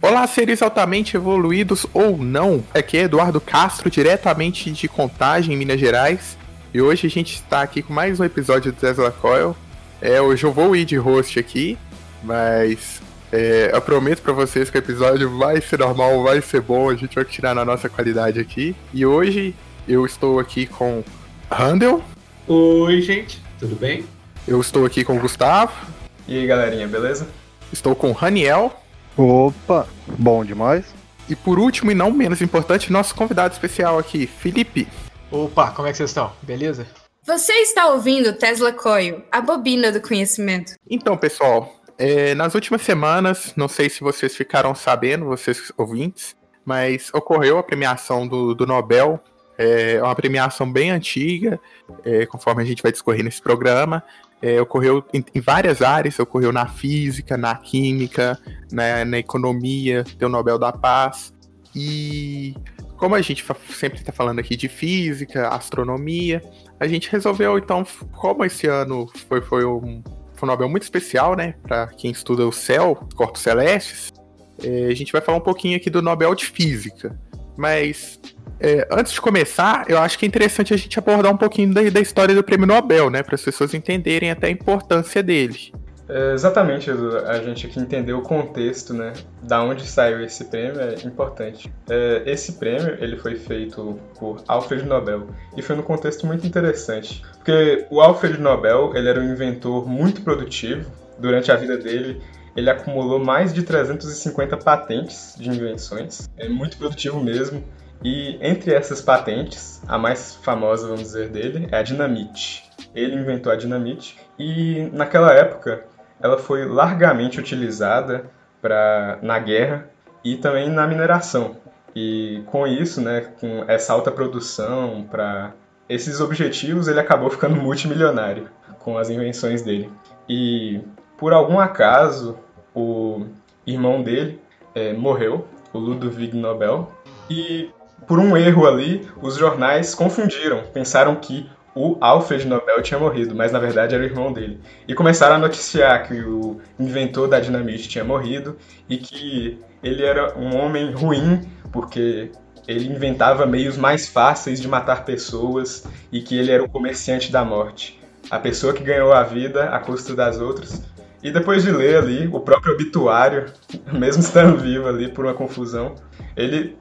Olá, seres altamente evoluídos ou não. Aqui é Eduardo Castro, diretamente de Contagem, Minas Gerais. E hoje a gente está aqui com mais um episódio do Tesla Coil. É, hoje eu vou ir de host aqui, mas é, eu prometo para vocês que o episódio vai ser normal, vai ser bom, a gente vai tirar na nossa qualidade aqui. E hoje eu estou aqui com Randall. Oi, gente, tudo bem? Eu estou aqui com o Gustavo. E aí, galerinha, beleza? Estou com o Raniel. Opa, bom demais. E por último e não menos importante, nosso convidado especial aqui, Felipe. Opa, como é que vocês estão? Beleza? Você está ouvindo Tesla Coil, a bobina do conhecimento. Então, pessoal, é, nas últimas semanas, não sei se vocês ficaram sabendo, vocês ouvintes, mas ocorreu a premiação do, do Nobel. É uma premiação bem antiga, é, conforme a gente vai discorrer nesse programa é, ocorreu em, em, várias áreas, ocorreu na física, na química, na, na economia, tem o Nobel da Paz. E como a gente sempre está falando aqui de física, astronomia, a gente resolveu então, como esse ano foi, foi, um, foi um Nobel muito especial, né, para quem estuda o céu, corpos celestes, é, a gente vai falar um pouquinho aqui do Nobel de Física. Mas é, antes de começar, eu acho que é interessante a gente abordar um pouquinho da, da história do prêmio Nobel, né? Para as pessoas entenderem até a importância dele. É, exatamente. A gente aqui entender o contexto, né? Da onde saiu esse prêmio é importante. É, esse prêmio ele foi feito por Alfred Nobel e foi num contexto muito interessante, porque o Alfred Nobel ele era um inventor muito produtivo. Durante a vida dele, ele acumulou mais de 350 patentes de invenções. É muito produtivo mesmo. E entre essas patentes, a mais famosa, vamos dizer, dele é a dinamite. Ele inventou a dinamite e naquela época ela foi largamente utilizada para na guerra e também na mineração. E com isso, né, com essa alta produção para esses objetivos, ele acabou ficando multimilionário com as invenções dele. E por algum acaso, o irmão dele é, morreu, o Ludwig Nobel, e por um erro ali, os jornais confundiram, pensaram que o Alfred Nobel tinha morrido, mas na verdade era o irmão dele. E começaram a noticiar que o inventor da dinamite tinha morrido e que ele era um homem ruim porque ele inventava meios mais fáceis de matar pessoas e que ele era o comerciante da morte. A pessoa que ganhou a vida à custa das outras. E depois de ler ali o próprio obituário, mesmo estando vivo ali por uma confusão, ele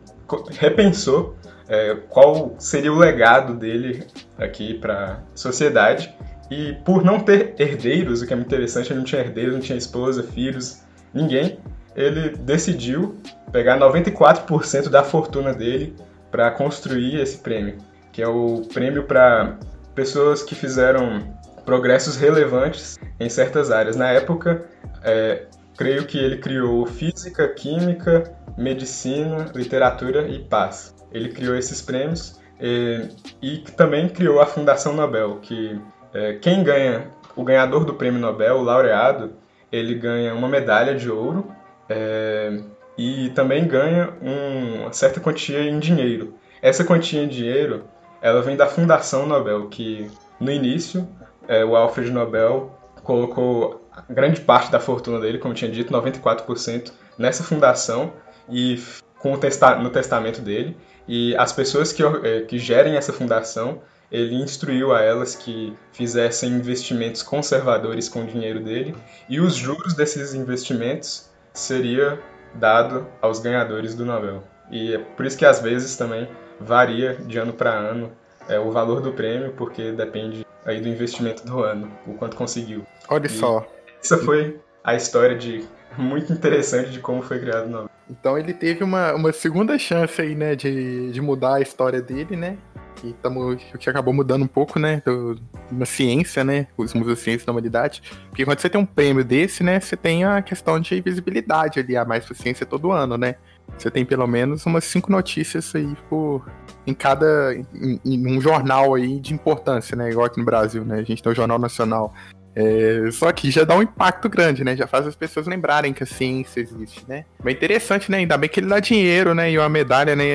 repensou é, qual seria o legado dele aqui para a sociedade. E por não ter herdeiros, o que é muito interessante, ele não tinha herdeiros, não tinha esposa, filhos, ninguém, ele decidiu pegar 94% da fortuna dele para construir esse prêmio, que é o prêmio para pessoas que fizeram progressos relevantes em certas áreas. Na época, é, creio que ele criou física, química, medicina, literatura e paz. Ele criou esses prêmios e, e também criou a Fundação Nobel, que é, quem ganha, o ganhador do prêmio Nobel, o laureado, ele ganha uma medalha de ouro é, e também ganha um, uma certa quantia em dinheiro. Essa quantia em dinheiro, ela vem da Fundação Nobel, que no início é, o Alfred Nobel colocou grande parte da fortuna dele, como tinha dito, 94%, nessa fundação e com o testa no testamento dele. E as pessoas que, é, que gerem essa fundação, ele instruiu a elas que fizessem investimentos conservadores com o dinheiro dele e os juros desses investimentos seria dado aos ganhadores do Nobel. E é por isso que às vezes também varia de ano para ano é, o valor do prêmio, porque depende aí do investimento do ano, o quanto conseguiu. Olha e só. Essa foi a história de muito interessante de como foi criado o Nobel. Então ele teve uma, uma segunda chance aí, né, de, de mudar a história dele, né? Que, tamo, que acabou mudando um pouco, né, do, na ciência, né, os mundos da ciência da humanidade. Porque quando você tem um prêmio desse, né, você tem a questão de visibilidade ali, a mais pra ciência todo ano, né? Você tem pelo menos umas cinco notícias aí por, em cada. Em, em, um jornal aí de importância, né? Igual aqui no Brasil, né? A gente tem o Jornal Nacional. É, só que já dá um impacto grande, né? Já faz as pessoas lembrarem que a ciência existe, né? Mas interessante, né? Ainda bem que ele dá dinheiro, né? E uma medalha, né?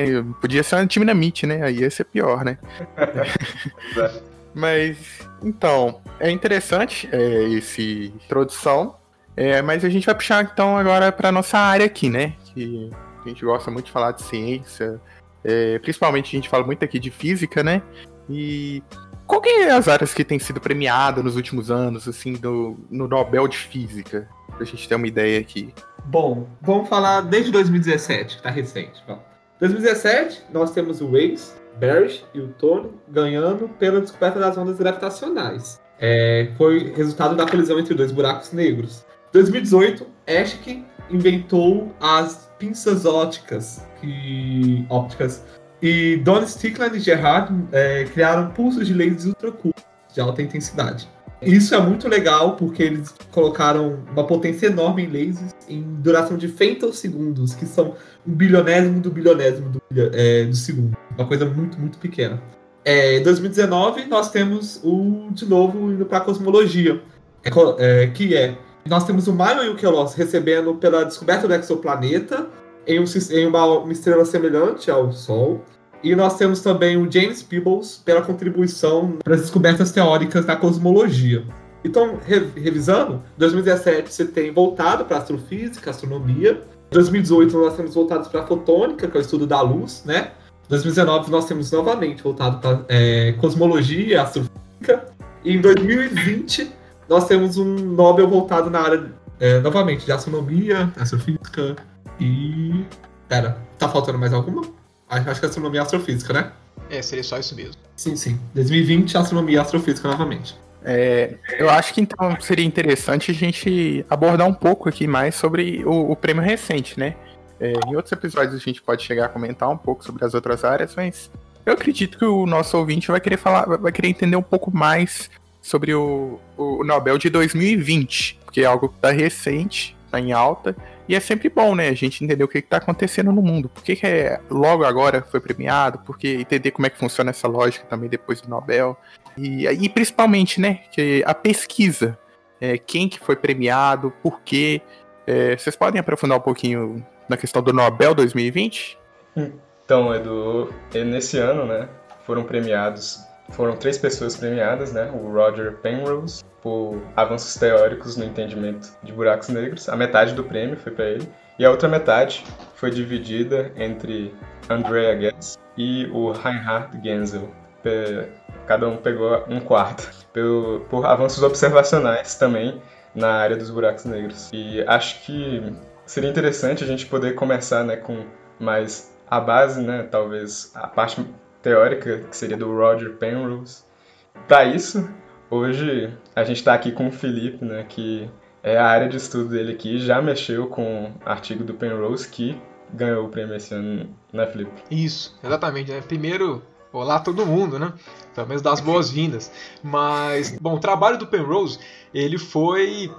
Podia ser uma dinamite, né? Aí ia ser pior, né? Mas, então, é interessante é, esse introdução, é, mas a gente vai puxar então agora para nossa área aqui, né? Que a gente gosta muito de falar de ciência, é, principalmente a gente fala muito aqui de física, né? E qual que é as áreas que têm sido premiadas nos últimos anos, assim, do, no Nobel de Física? Pra gente ter uma ideia aqui. Bom, vamos falar desde 2017, que tá recente. Vamos. 2017, nós temos o Waze, Barish e o Tony ganhando pela descoberta das ondas gravitacionais. É, foi resultado da colisão entre dois buracos negros. 2018, Escher inventou as pinças ópticas, que, ópticas e Don Stickland e Gerard é, criaram pulsos de lasers ultracurtos de alta intensidade. Isso é muito legal porque eles colocaram uma potência enorme em lasers em duração de femtosegundos, que são um bilionésimo do bilionésimo do, é, do segundo. Uma coisa muito, muito pequena. É, em 2019, nós temos o, de novo, indo para a cosmologia, é, que é, nós temos o Maio e o Kelos recebendo pela descoberta do exoplaneta, em, um, em uma, uma, estrela semelhante ao Sol. E nós temos também o James Peebles pela contribuição para as descobertas teóricas da cosmologia. Então, re, revisando, 2017 você tem voltado para astrofísica, astronomia. 2018 nós temos voltado para a fotônica, que é o estudo da luz, né? 2019 nós temos novamente voltado para é, cosmologia, astrofísica. E em 2020 nós temos um Nobel voltado na área, é, novamente, de astronomia, astrofísica, e. Pera, tá faltando mais alguma? Acho que é astronomia e astrofísica, né? É, seria só isso mesmo. Sim, sim. 2020, astronomia e astrofísica novamente. É, eu acho que então seria interessante a gente abordar um pouco aqui mais sobre o, o prêmio recente, né? É, em outros episódios a gente pode chegar a comentar um pouco sobre as outras áreas, mas eu acredito que o nosso ouvinte vai querer falar, vai querer entender um pouco mais sobre o, o Nobel de 2020, porque é algo que está recente, está em alta, e é sempre bom, né, a gente entender o que está acontecendo no mundo. Por que, que é, logo agora foi premiado, porque entender como é que funciona essa lógica também depois do Nobel. E, e principalmente, né, que a pesquisa. É, quem que foi premiado, por quê. É, vocês podem aprofundar um pouquinho na questão do Nobel 2020? Então, Edu, nesse ano, né, foram premiados foram três pessoas premiadas, né? O Roger Penrose por avanços teóricos no entendimento de buracos negros. A metade do prêmio foi para ele e a outra metade foi dividida entre Andrea Ghez e o Reinhard Genzel. Cada um pegou um quarto por, avanços observacionais também na área dos buracos negros. E acho que seria interessante a gente poder começar, né, com mais a base, né, talvez a parte teórica, que seria do Roger Penrose. Para isso, hoje a gente está aqui com o Felipe, né, que é a área de estudo dele aqui, já mexeu com artigo do Penrose, que ganhou o prêmio esse ano, né, Felipe? Isso, exatamente. Né? Primeiro, olá todo mundo, né? Pelo menos das boas-vindas. Mas, bom, o trabalho do Penrose, ele foi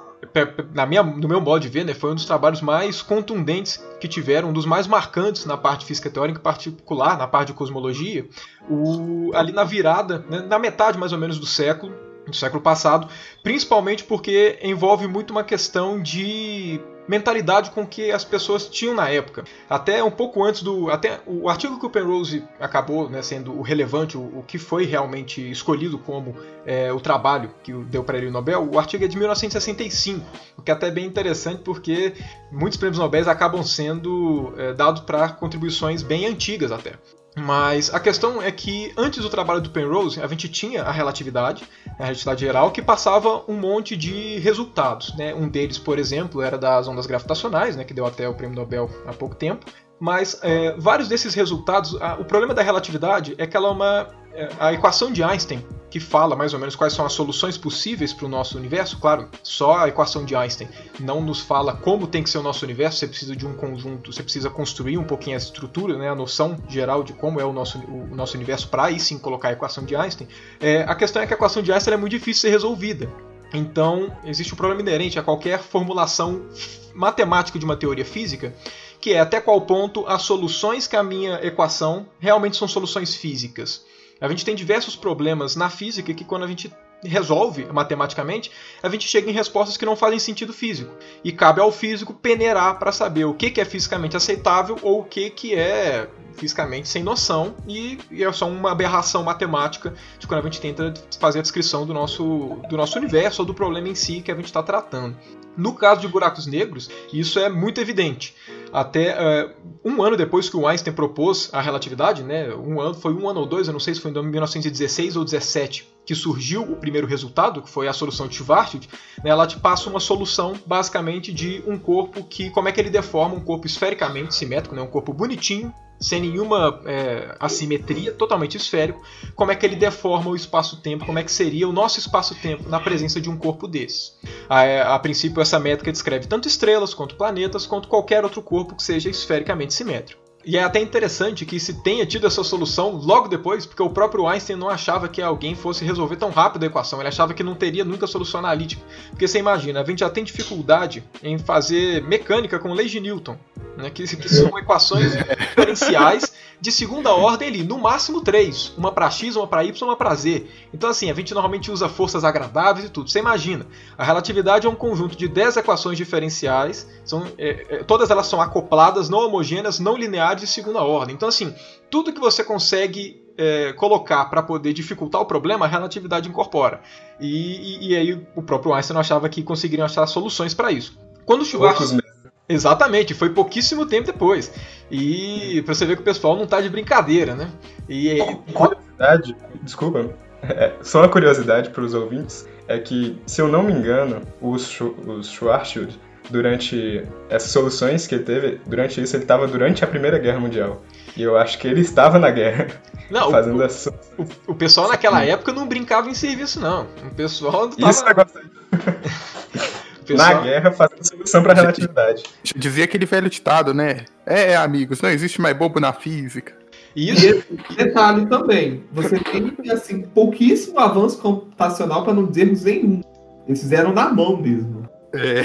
na minha, no meu modo de ver, né, foi um dos trabalhos mais contundentes que tiveram, um dos mais marcantes na parte física teórica, em particular na parte de cosmologia, o, ali na virada, né, na metade mais ou menos do século, do século passado, principalmente porque envolve muito uma questão de mentalidade com que as pessoas tinham na época. Até um pouco antes do. Até o artigo que o Penrose acabou né, sendo o relevante, o, o, que foi realmente escolhido como é, o trabalho que deu para ele o Nobel, o artigo é de 1965, o que é até bem interessante porque muitos prêmios Nobel acabam sendo é, dados para contribuições bem antigas até. Mas a questão é que antes do trabalho do Penrose, a gente tinha a relatividade, a relatividade geral, que passava um monte de resultados. Né? Um deles, por exemplo, era das ondas gravitacionais, né, que deu até o prêmio Nobel há pouco tempo. Mas é, vários desses resultados, a, o problema da relatividade é que ela é uma. É, a equação de Einstein, que fala mais ou menos quais são as soluções possíveis para o nosso universo, claro, só a equação de Einstein não nos fala como tem que ser o nosso universo, você precisa de um conjunto, você precisa construir um pouquinho a estrutura, né, a noção geral de como é o nosso, o nosso universo para aí sim colocar a equação de Einstein. É, a questão é que a equação de Einstein é muito difícil de ser resolvida. Então, existe um problema inerente a qualquer formulação matemática de uma teoria física que é até qual ponto as soluções que a minha equação realmente são soluções físicas. A gente tem diversos problemas na física que quando a gente resolve matematicamente, a gente chega em respostas que não fazem sentido físico. E cabe ao físico peneirar para saber o que, que é fisicamente aceitável ou o que, que é fisicamente sem noção e, e, é só uma aberração matemática de quando a gente tenta fazer a descrição do nosso, do nosso universo ou do problema em si que a gente está tratando. No caso de buracos negros, isso é muito evidente. Até uh, um ano depois que o Einstein propôs a relatividade, né, um ano, foi um ano ou dois, eu não sei se foi em 1916 ou 17, que surgiu o primeiro resultado, que foi a solução de Schwarzschild, né, ela te passa uma solução basicamente de um corpo que, como é que ele deforma um corpo esfericamente simétrico, né, um corpo bonitinho, sem nenhuma é, assimetria, totalmente esférico, como é que ele deforma o espaço-tempo, como é que seria o nosso espaço-tempo na presença de um corpo desse. A, é, a, princípio, essa métrica descreve tanto estrelas, quanto planetas, quanto qualquer outro corpo que seja esfericamente simétrico. E é até interessante que se tenha tido essa solução logo depois, porque o próprio Einstein não achava que alguém fosse resolver tão rápido a equação, ele achava que não teria nunca solução analítica. Porque você imagina, a gente já tem dificuldade em fazer mecânica com leis de Newton, né, que, que são equações diferenciais de segunda ordem ali, no máximo três. Uma para x, uma para y, uma para z. Então assim, a gente normalmente usa forças agradáveis e tudo. Você imagina, a relatividade é um conjunto de 10 equações diferenciais, são, é, é, todas elas são acopladas, não homogêneas, não lineares de segunda ordem. Então assim, tudo que você consegue é, colocar para poder dificultar o problema, a relatividade incorpora. E, e, e, aí o próprio Einstein achava que conseguiriam achar soluções para isso. Quando o Schwarzschild... Exatamente, foi pouquíssimo tempo depois. E pra você ver que o pessoal não tá de brincadeira, né? E. Curiosidade, desculpa, é, só uma curiosidade para os ouvintes é que, se eu não me engano, os, os Schwarzschild, durante essas soluções que ele teve, durante isso ele estava durante a Primeira Guerra Mundial. E eu acho que ele estava na guerra. Não, fazendo o, essa... o, o pessoal naquela época não brincava em serviço, não. O pessoal tava... Isso negócio Pessoal... Na guerra, fazendo solução para relatividade. Dizia aquele velho ditado, né? É, amigos, não existe mais bobo na física. Isso. E detalhe também, você tem assim pouquíssimo avanço computacional para não dizermos nenhum. Eles fizeram na mão mesmo. É,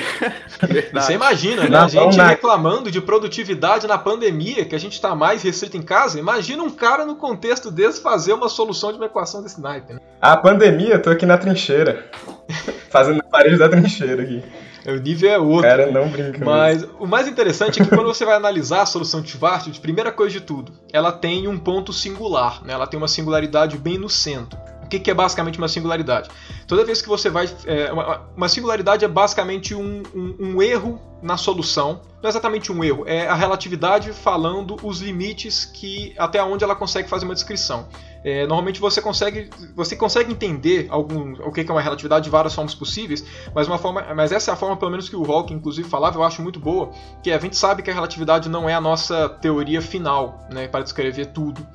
Você imagina, né? a gente reclamando de produtividade na pandemia, que a gente está mais restrito em casa. Imagina um cara no contexto desse fazer uma solução de uma equação desse naipe. Né? A pandemia, tô aqui na trincheira. fazendo a parede da trincheira aqui. O nível é outro. Cara, não brinca. Mas mesmo. o mais interessante é que quando você vai analisar a solução de Schwarzschild, primeira coisa de tudo, ela tem um ponto singular, né? ela tem uma singularidade bem no centro que, que é basicamente uma singularidade? Toda vez que você vai. É, uma, uma, singularidade é basicamente um, um, um, erro na solução. Não é exatamente um erro, é a relatividade falando os limites que até onde ela consegue fazer uma descrição. É, normalmente você consegue, você consegue entender algum, o que é uma relatividade de várias formas possíveis, mas, uma forma, mas essa é a forma, pelo menos, que o Hawking inclusive falava, eu acho muito boa, que a gente sabe que a relatividade não é a nossa teoria final né, para descrever tudo.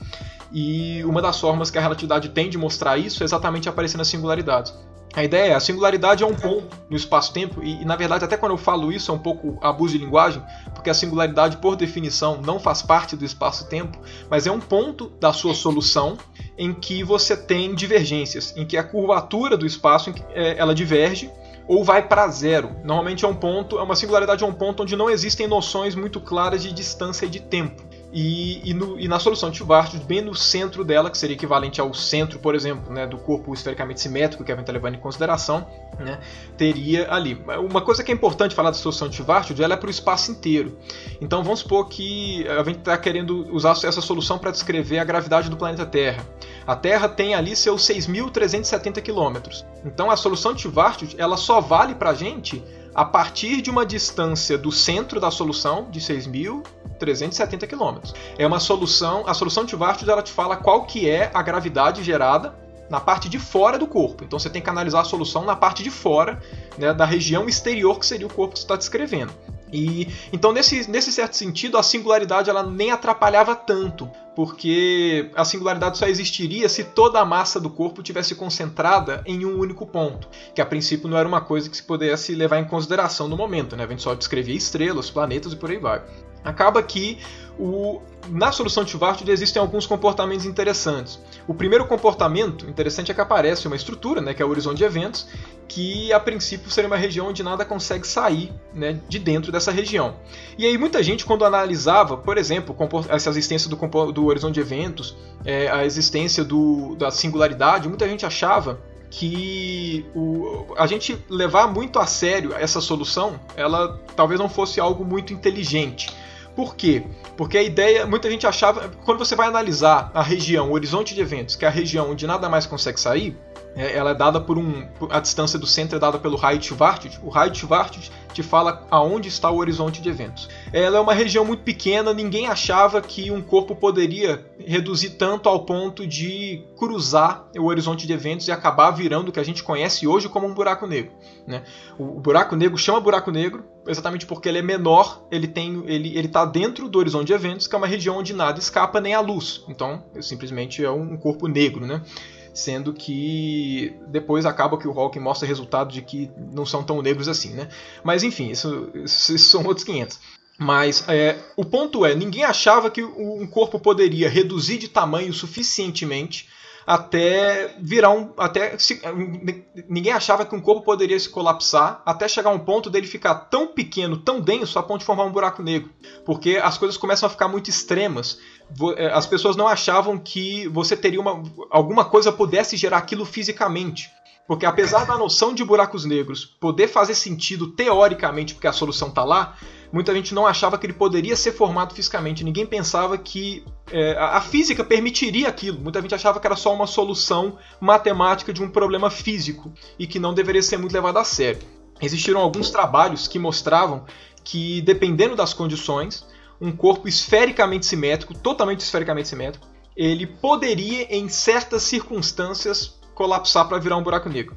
E uma das formas que a relatividade tem de mostrar isso é exatamente aparecendo as singularidades. A ideia é, a singularidade é um ponto no espaço-tempo, e, e, na verdade, até quando eu falo isso é um pouco abuso de linguagem, porque a singularidade, por definição, não faz parte do espaço-tempo, mas é um ponto da sua solução em que você tem divergências, em que a curvatura do espaço é, ela diverge ou vai para zero. Normalmente é um ponto, é uma singularidade é um ponto onde não existem noções muito claras de distância e de tempo. E, e, no, e, na solução de Schwarzschild, bem no centro dela, que seria equivalente ao centro, por exemplo, né, do corpo esfericamente simétrico que a gente está levando em consideração, né, teria ali. Uma coisa que é importante falar da solução de Schwarzschild, ela é para o espaço inteiro. Então vamos supor que a gente está querendo usar essa solução para descrever a gravidade do planeta Terra. A Terra tem ali seus 6.370 km. Então a solução de Schwarzschild ela só vale para a gente a partir de uma distância do centro da solução de 6.370 km. É uma solução, a solução de Schwarzschild ela te fala qual que é a gravidade gerada na parte de fora do corpo. Então você tem que analisar a solução na parte de fora, né, da região exterior que seria o corpo que você está descrevendo. E então nesse, nesse certo sentido a singularidade ela nem atrapalhava tanto, porque a singularidade só existiria se toda a massa do corpo tivesse concentrada em um único ponto, que a princípio não era uma coisa que se pudesse levar em consideração no momento, né? A gente só descrevia estrelas, planetas e por aí vai. Acaba que o, na solução de Schwarzschild existem alguns comportamentos interessantes. O primeiro comportamento interessante é que aparece uma estrutura, né, que é o horizonte de eventos, que a princípio seria uma região onde nada consegue sair né, de dentro dessa região. E aí muita gente, quando analisava, por exemplo, essa existência do, do horizonte de eventos, é, a existência do, da singularidade, muita gente achava que o, a gente levar muito a sério essa solução, ela talvez não fosse algo muito inteligente. Por quê? Porque a ideia, muita gente achava, quando você vai analisar a região, o horizonte de eventos, que é a região onde nada mais consegue sair, ela é dada por um. A distância do centro é dada pelo Schwarzschild. O Schwarzschild te fala aonde está o horizonte de eventos. Ela é uma região muito pequena, ninguém achava que um corpo poderia reduzir tanto ao ponto de cruzar o horizonte de eventos e acabar virando o que a gente conhece hoje como um buraco negro. Né? O, buraco negro chama buraco negro exatamente porque ele é menor, ele tem, ele está dentro do horizonte de eventos, que é uma região onde nada escapa nem a luz. Então, simplesmente é um corpo negro, né? Sendo que depois acaba que o Hawking mostra resultado de que não são tão negros assim, né? Mas enfim, isso, isso são outros 500. Mas é, o ponto é, ninguém achava que um corpo poderia reduzir de tamanho suficientemente até virar um. Até se, ninguém achava que um corpo poderia se colapsar até chegar um ponto dele ficar tão pequeno, tão denso, a ponto de formar um buraco negro. Porque as coisas começam a ficar muito extremas é, as pessoas não achavam que você teria uma, alguma coisa pudesse gerar aquilo fisicamente. Porque apesar da noção de buracos negros poder fazer sentido teoricamente, porque a solução está lá, muita gente não achava que ele poderia ser formado fisicamente. Ninguém pensava que é, a física permitiria aquilo. Muita gente achava que era só uma solução matemática de um problema físico e que não deveria ser muito levado a sério. Existiram alguns trabalhos que mostravam que, dependendo das condições, um corpo esfericamente simétrico, totalmente esfericamente simétrico, ele poderia, em certas circunstâncias, colapsar para virar um buraco negro.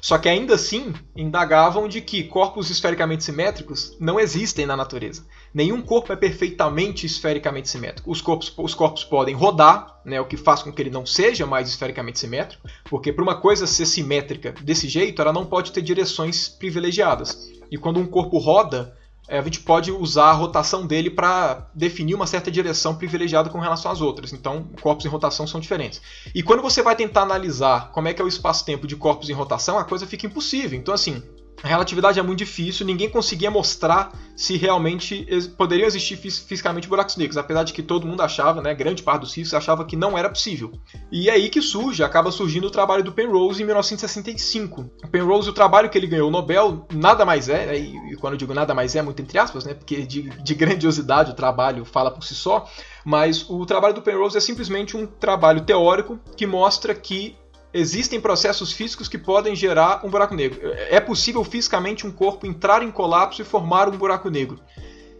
Só que ainda assim, indagavam de que corpos esfericamente simétricos não existem na natureza. Nenhum corpo é perfeitamente esfericamente simétrico. Os corpos, os corpos podem rodar, né, o que faz com que ele não seja mais esfericamente simétrico, porque para uma coisa ser simétrica desse jeito, ela não pode ter direções privilegiadas. E quando um corpo roda, a gente pode usar a rotação dele para definir uma certa direção privilegiada com relação às outras. Então, corpos em rotação são diferentes. E quando você vai tentar analisar como é que é o espaço-tempo de corpos em rotação, a coisa fica impossível. Então, assim, a relatividade é muito difícil, ninguém conseguia mostrar se realmente poderiam existir fisicamente buracos negros, apesar de que todo mundo achava, né, grande parte dos físicos achava que não era possível. E é aí que surge, acaba surgindo o trabalho do Penrose em 1965. O Penrose, o trabalho que ele ganhou o Nobel, nada mais é, né, e quando eu digo nada mais é, muito entre aspas, né, porque de, de grandiosidade o trabalho fala por si só, mas o trabalho do Penrose é simplesmente um trabalho teórico que mostra que existem processos físicos que podem gerar um buraco negro. É possível fisicamente um corpo entrar em colapso e formar um buraco negro.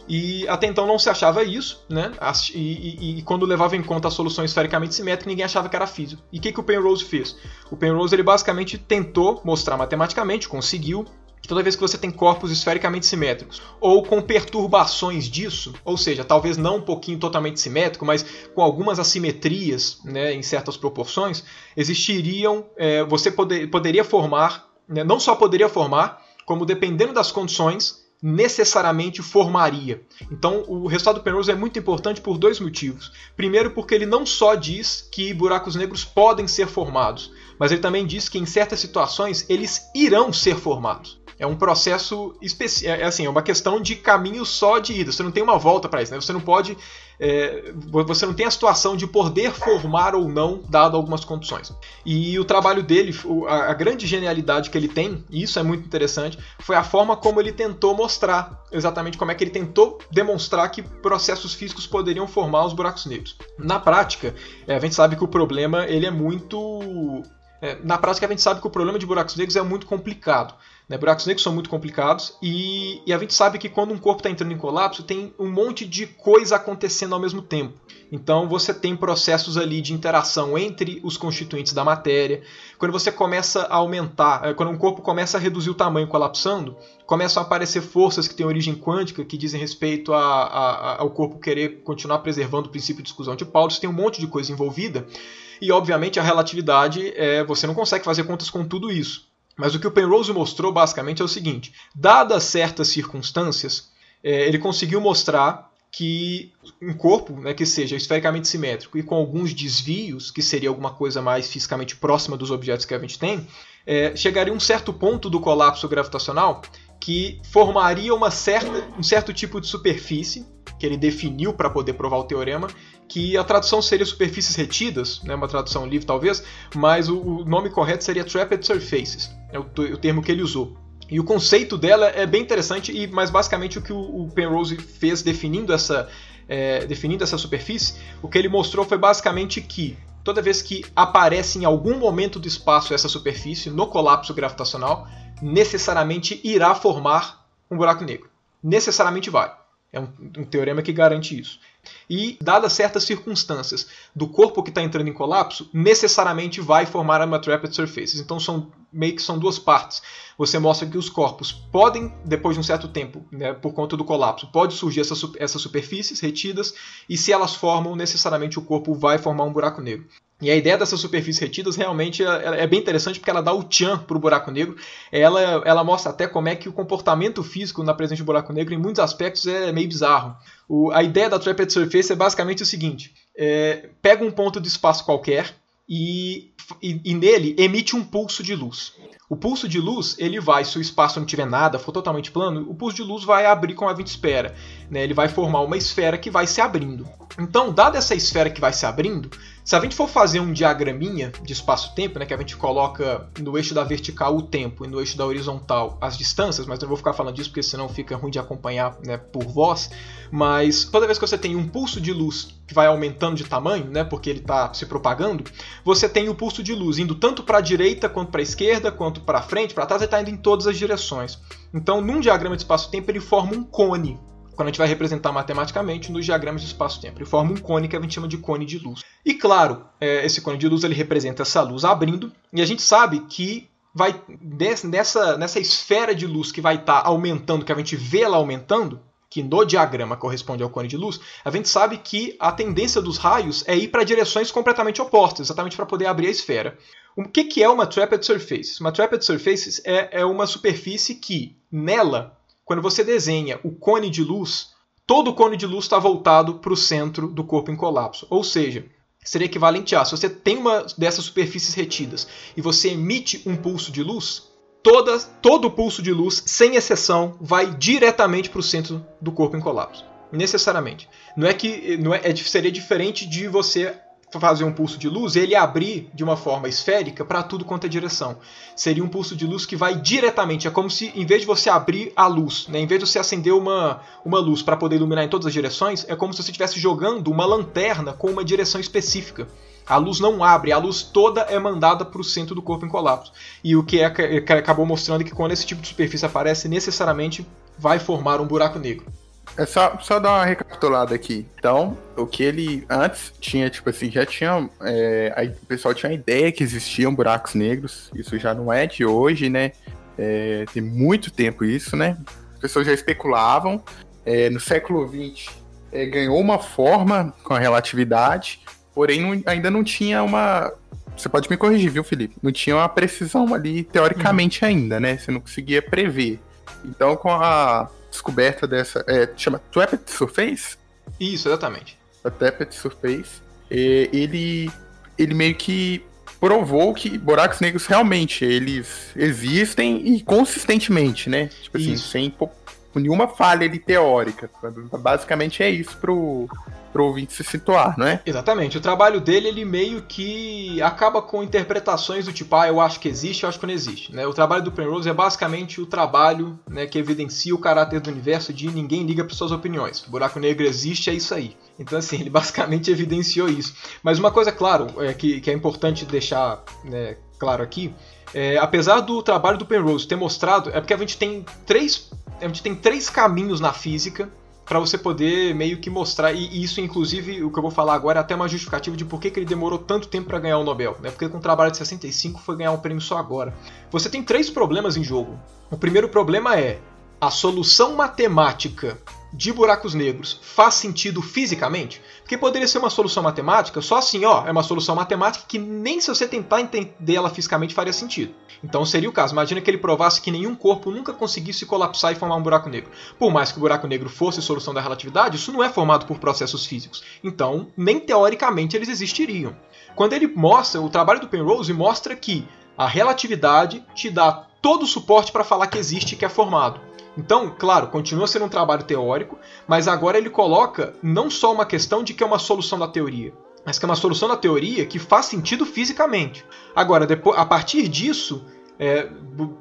E até então não se achava isso, né? E, e, e, quando levava em conta a solução esfericamente simétrica, ninguém achava que era físico. E o que, que o Penrose fez? O Penrose ele basicamente tentou mostrar matematicamente, conseguiu, que toda vez que você tem corpos esfericamente simétricos ou com perturbações disso, ou seja, talvez não um pouquinho totalmente simétrico, mas com algumas assimetrias né, em certas proporções, existiriam, é, você poder, poderia formar, né, não só poderia formar, como dependendo das condições, necessariamente formaria. Então, o resultado do Penrose é muito importante por dois motivos. Primeiro, porque ele não só diz que buracos negros podem ser formados, mas ele também diz que em certas situações eles irão ser formados. É um processo especial, é, é assim, é uma questão de caminho só de ida. Você não tem uma volta para isso, né? Você não pode, é, você não tem a situação de poder formar ou não, dado algumas condições. E o trabalho dele, a, a grande genialidade que ele tem, e isso é muito interessante, foi a forma como ele tentou mostrar exatamente como é que ele tentou demonstrar que processos físicos poderiam formar os buracos negros. Na prática, é, a gente sabe que o problema ele é muito é, na prática, a gente sabe que o problema de buracos negros é muito complicado. Né? Buracos negros são muito complicados e, e a gente sabe que quando um corpo está entrando em colapso, tem um monte de coisa acontecendo ao mesmo tempo. Então você tem processos ali de interação entre os constituintes da matéria. Quando você começa a aumentar, é, quando um corpo começa a reduzir o tamanho colapsando, começam a aparecer forças que têm origem quântica, que dizem respeito a, a, ao corpo querer continuar preservando o princípio de exclusão de Pauli. Tem um monte de coisa envolvida. E obviamente a relatividade, é, você não consegue fazer contas com tudo isso. Mas o que o Penrose mostrou basicamente é o seguinte: dadas certas circunstâncias, é, ele conseguiu mostrar que um corpo né, que seja esfericamente simétrico e com alguns desvios, que seria alguma coisa mais fisicamente próxima dos objetos que a gente tem, é, chegaria a um certo ponto do colapso gravitacional que formaria uma certa, um certo tipo de superfície, que ele definiu para poder provar o teorema, que a tradução seria superfícies retidas, né, uma tradução livre talvez, mas o, o nome correto seria trapped surfaces, é o, o, termo que ele usou. E o conceito dela é bem interessante, e mas basicamente o que o, o Penrose fez definindo essa, é, definindo essa superfície, o que ele mostrou foi basicamente que toda vez que aparece em algum momento do espaço essa superfície no colapso gravitacional, necessariamente irá formar um buraco negro. Necessariamente vai. É um, um teorema que garante isso. E, dadas certas circunstâncias do corpo que está entrando em colapso, necessariamente vai formar uma trapped surfaces. Então são meio que são duas partes. Você mostra que os corpos podem, depois de um certo tempo, né, por conta do colapso, pode surgir essas, essas superfícies retidas, e se elas formam, necessariamente o corpo vai formar um buraco negro. E a ideia dessas superfícies retidas realmente é, é bem interessante porque ela dá o tchan para o buraco negro. Ela, ela mostra até como é que o comportamento físico na presença de buraco negro, em muitos aspectos, é meio bizarro. O, a ideia da Trapped Surface é basicamente o seguinte: é, pega um ponto de espaço qualquer e, e, e nele emite um pulso de luz. O pulso de luz, ele vai, se o espaço não tiver nada, for totalmente plano, o pulso de luz vai abrir como a gente espera. Né? Ele vai formar uma esfera que vai se abrindo. Então, dada essa esfera que vai se abrindo, se a gente for fazer um diagraminha de espaço-tempo, né, que a gente coloca no eixo da vertical o tempo e no eixo da horizontal as distâncias, mas eu não vou ficar falando disso porque senão fica ruim de acompanhar né, por voz, mas toda vez que você tem um pulso de luz que vai aumentando de tamanho, né, porque ele está se propagando, você tem o pulso de luz indo tanto para a direita quanto para a esquerda, quanto para frente, para trás, ele está indo em todas as direções. Então, num diagrama de espaço-tempo, ele forma um cone, quando a gente vai representar matematicamente nos diagramas de espaço-tempo. Ele forma um cone que a gente chama de cone de luz. E claro, é, esse cone de luz ele representa essa luz abrindo, e a gente sabe que vai nessa, nessa esfera de luz que vai estar tá aumentando, que a gente vê ela aumentando, que no diagrama corresponde ao cone de luz, a gente sabe que a tendência dos raios é ir para direções completamente opostas, exatamente para poder abrir a esfera. O que, que é uma trapped surface? Uma trapped surface é, é uma superfície que, nela, quando você desenha o cone de luz, todo o cone de luz está voltado para o centro do corpo em colapso. Ou seja, seria equivalente a se você tem uma dessas superfícies retidas e você emite um pulso de luz, toda, todo o pulso de luz, sem exceção, vai diretamente para o centro do corpo em colapso. Necessariamente. Não é que não é, é seria diferente de você fazer um pulso de luz, ele abrir de uma forma esférica para tudo quanto é direção. Seria um pulso de luz que vai diretamente, é como se em vez de você abrir a luz, né, em vez de você acender uma, uma luz para poder iluminar em todas as direções, é como se você estivesse jogando uma lanterna com uma direção específica. A luz não abre, a luz toda é mandada para o centro do corpo em colapso. E o que é, acabou mostrando que quando esse tipo de superfície aparece, necessariamente vai formar um buraco negro. É só, só dar uma recapitulada aqui. Então, o que ele antes tinha, tipo assim, já tinha. É, aí o pessoal tinha a ideia que existiam buracos negros. Isso já não é de hoje, né? É, tem muito tempo isso, né? As pessoas já especulavam. É, no século XX é, ganhou uma forma com a relatividade, porém não, ainda não tinha uma. Você pode me corrigir, viu, Felipe? Não tinha uma precisão ali, teoricamente, uhum. ainda, né? Você não conseguia prever. Então, com a descoberta dessa. É, chama Trapped Surface? Isso, exatamente. A Trapped Surface. É, ele, ele meio que provou que buracos negros realmente eles existem e consistentemente, né? Tipo assim, isso. sem nenhuma falha ali teórica. Basicamente é isso pro, pro ouvinte se situar, não é? Exatamente. O trabalho dele, ele meio que acaba com interpretações do tipo, ah, eu acho que existe, eu acho que não existe. Né? O trabalho do Penrose é basicamente o trabalho né, que evidencia o caráter do universo de ninguém liga para suas opiniões. O buraco negro existe, é isso aí. Então, assim, ele basicamente evidenciou isso. Mas uma coisa, claro, é que, que é importante deixar né, claro aqui, é, apesar do trabalho do Penrose ter mostrado, é porque a gente tem três, a gente tem três caminhos na física para você poder meio que mostrar, e isso inclusive o que eu vou falar agora é até uma justificativa de por que, que ele demorou tanto tempo para ganhar o Nobel, né? Porque com o trabalho de 65 foi ganhar um prêmio só agora. Você tem três problemas em jogo. O primeiro problema é a solução matemática de buracos negros faz sentido fisicamente? Porque poderia ser uma solução matemática só assim, ó, é uma solução matemática que nem se você tentar entender ela fisicamente faria sentido. Então seria o caso. Imagina que ele provasse que nenhum corpo nunca conseguisse colapsar e formar um buraco negro. Por mais que o buraco negro fosse solução da relatividade, isso não é formado por processos físicos. Então, nem teoricamente eles existiriam. Quando ele mostra, o trabalho do Penrose mostra que a relatividade te dá todo o suporte para falar que existe e que é formado. Então, claro, continua sendo um trabalho teórico, mas agora ele coloca não só uma questão de que é uma solução da teoria, mas que é uma solução da teoria que faz sentido fisicamente. Agora, depois, a partir disso, é,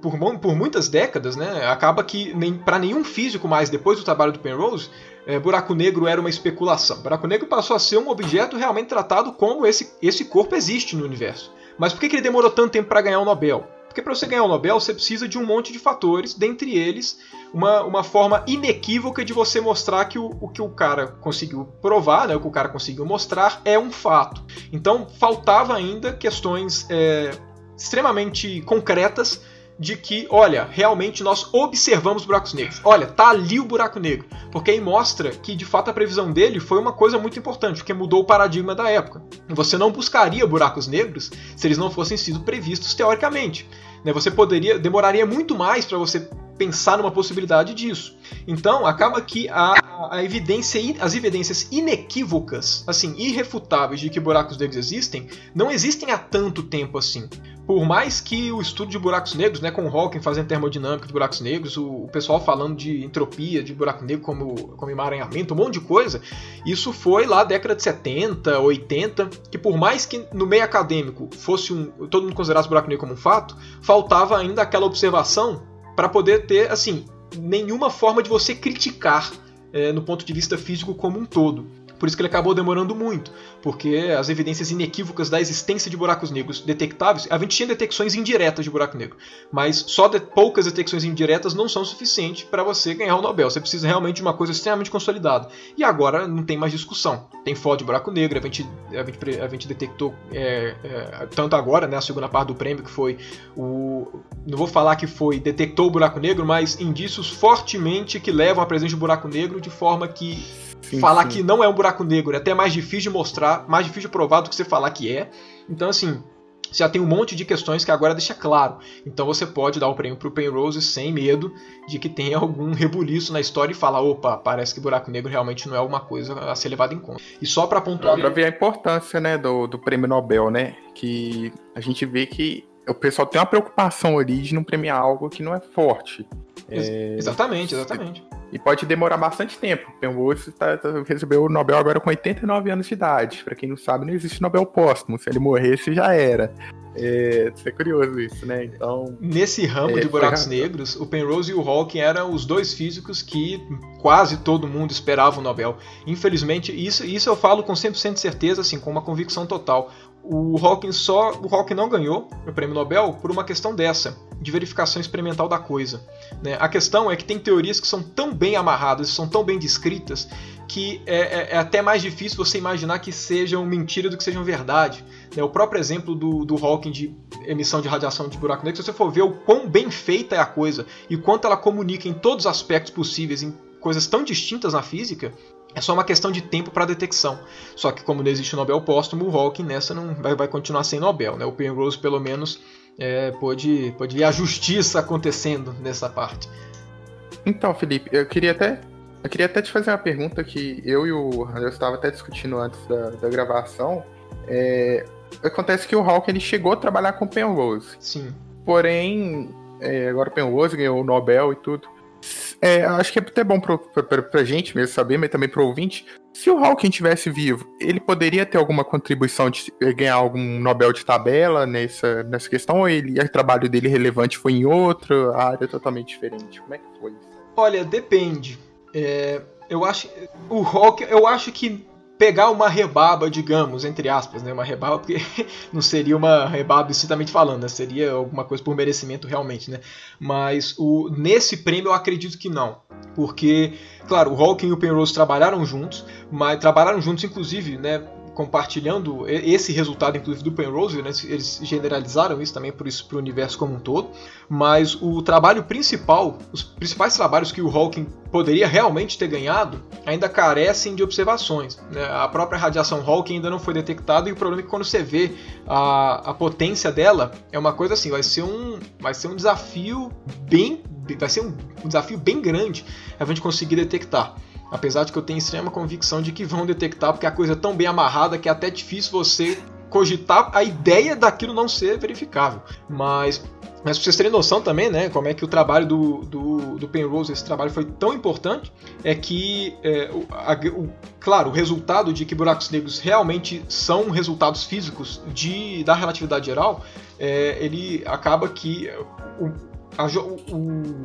por, por, muitas décadas, né, acaba que nem, para nenhum físico mais, depois do trabalho do Penrose, é, buraco negro era uma especulação. Buraco negro passou a ser um objeto realmente tratado como esse, esse corpo existe no universo. Mas por que, que ele demorou tanto tempo para ganhar o Nobel? Porque para você ganhar o Nobel, você precisa de um monte de fatores, dentre eles uma, uma forma inequívoca de você mostrar que o, o que o cara conseguiu provar, né, o que o cara conseguiu mostrar, é um fato. Então faltava ainda questões é, extremamente concretas de que, olha, realmente nós observamos buracos negros. Olha, tá ali o buraco negro. Porque aí mostra que, de fato, a previsão dele foi uma coisa muito importante, porque mudou o paradigma da época. Você não buscaria buracos negros se eles não fossem sido previstos teoricamente. Né? Você poderia, demoraria muito mais para você pensar numa possibilidade disso. Então, acaba que a, a evidência, as evidências inequívocas, assim, irrefutáveis de que buracos negros existem, não existem há tanto tempo assim. Por mais que o estudo de buracos negros, né, com o Hawking fazendo termodinâmica de buracos negros, o, o pessoal falando de entropia de buraco negro como, como emaranhamento, um monte de coisa, isso foi lá década de 70, 80, que por mais que no meio acadêmico fosse um, todo mundo considerasse buraco negro como um fato, faltava ainda aquela observação para poder ter, assim, nenhuma forma de você criticar é, no ponto de vista físico como um todo. Por isso que ele acabou demorando muito, porque as evidências inequívocas da existência de buracos negros detectáveis, a gente tinha detecções indiretas de buraco negro, mas só de poucas detecções indiretas não são suficientes para você ganhar o Nobel. Você precisa realmente de uma coisa extremamente consolidada. E agora não tem mais discussão. Tem foto de buraco negro, a gente, a gente, a gente detectou é, é, tanto agora, né, a segunda parte do prêmio, que foi o. Não vou falar que foi detectou o buraco negro, mas indícios fortemente que levam à presença de buraco negro de forma que Sim, falar sim. que não é um buraco negro é até mais difícil de mostrar, mais difícil de provar do que você falar que é. Então, assim, já tem um monte de questões que agora deixa claro. Então você pode dar o prêmio pro Penrose sem medo de que tenha algum rebuliço na história e falar, opa, parece que buraco negro realmente não é alguma coisa a ser levada em conta. E só para pontuar... Para ver a importância, né, do, do prêmio Nobel, né, que a gente vê que o pessoal tem uma preocupação ali de não premiar algo que não é forte. É... Exatamente, exatamente. E pode demorar bastante tempo. O Penrose tá, tá, recebeu o Nobel agora com 89 anos de idade. Para quem não sabe, não existe Nobel póstumo. Se ele morresse, já era. É, é curioso isso, né? Então. Nesse ramo é, de buracos foi... negros, o Penrose e o Hawking eram os dois físicos que quase todo mundo esperava o Nobel. Infelizmente, isso, isso eu falo com 100% de certeza, assim, com uma convicção total o Hawking só o Hawking não ganhou o prêmio Nobel por uma questão dessa de verificação experimental da coisa né? a questão é que tem teorias que são tão bem amarradas são tão bem descritas que é, é, é até mais difícil você imaginar que sejam mentira do que sejam verdade né? o próprio exemplo do, do Hawking de emissão de radiação de buraco negro se você for ver o quão bem feita é a coisa e quanto ela comunica em todos os aspectos possíveis em coisas tão distintas na física é só uma questão de tempo para detecção. Só que como não existe Nobel póstumo, o Hawking nessa não vai, vai continuar sem Nobel. Né? O Penrose pelo menos é, pode, pode ver a justiça acontecendo nessa parte. Então, Felipe, eu queria até eu queria até te fazer uma pergunta que eu e o eu estava até discutindo antes da, da gravação. É, acontece que o Hawking ele chegou a trabalhar com o Penrose. Sim. Porém, é, agora o Penrose ganhou o Nobel e tudo. É, acho que é até bom pra, pra, pra gente mesmo saber, mas também pro ouvinte. Se o Hawking tivesse vivo, ele poderia ter alguma contribuição de ganhar algum Nobel de tabela nessa, nessa questão? Ou ele, o trabalho dele relevante foi em outra área totalmente diferente? Como é que foi isso? Olha, depende. É, eu acho. O Hawking, eu acho que pegar uma rebaba, digamos, entre aspas, né? Uma rebaba, porque não seria uma rebaba estritamente falando, né? Seria alguma coisa por merecimento realmente, né? Mas o, nesse prêmio eu acredito que não. Porque, claro, o Hawking e o Penrose trabalharam juntos, mas trabalharam juntos, inclusive, né? Compartilhando esse resultado, inclusive do Penrose, né? eles generalizaram isso também para o universo como um todo, mas o trabalho principal, os principais trabalhos que o Hawking poderia realmente ter ganhado, ainda carecem de observações. Né? A própria radiação Hawking ainda não foi detectada e o problema é que quando você vê a, a potência dela, é uma coisa assim, vai ser um, vai ser um desafio bem, vai ser um, um desafio bem grande a gente conseguir detectar. Apesar de que eu tenho extrema convicção de que vão detectar, porque a coisa é tão bem amarrada que é até difícil você cogitar a ideia daquilo não ser verificável. Mas mas pra vocês terem noção também, né, como é que o trabalho do, do, do Penrose, esse trabalho foi tão importante, é que, é, o, a, o, claro, o resultado de que buracos negros realmente são resultados físicos de, da relatividade geral, é, ele acaba que o, a, o,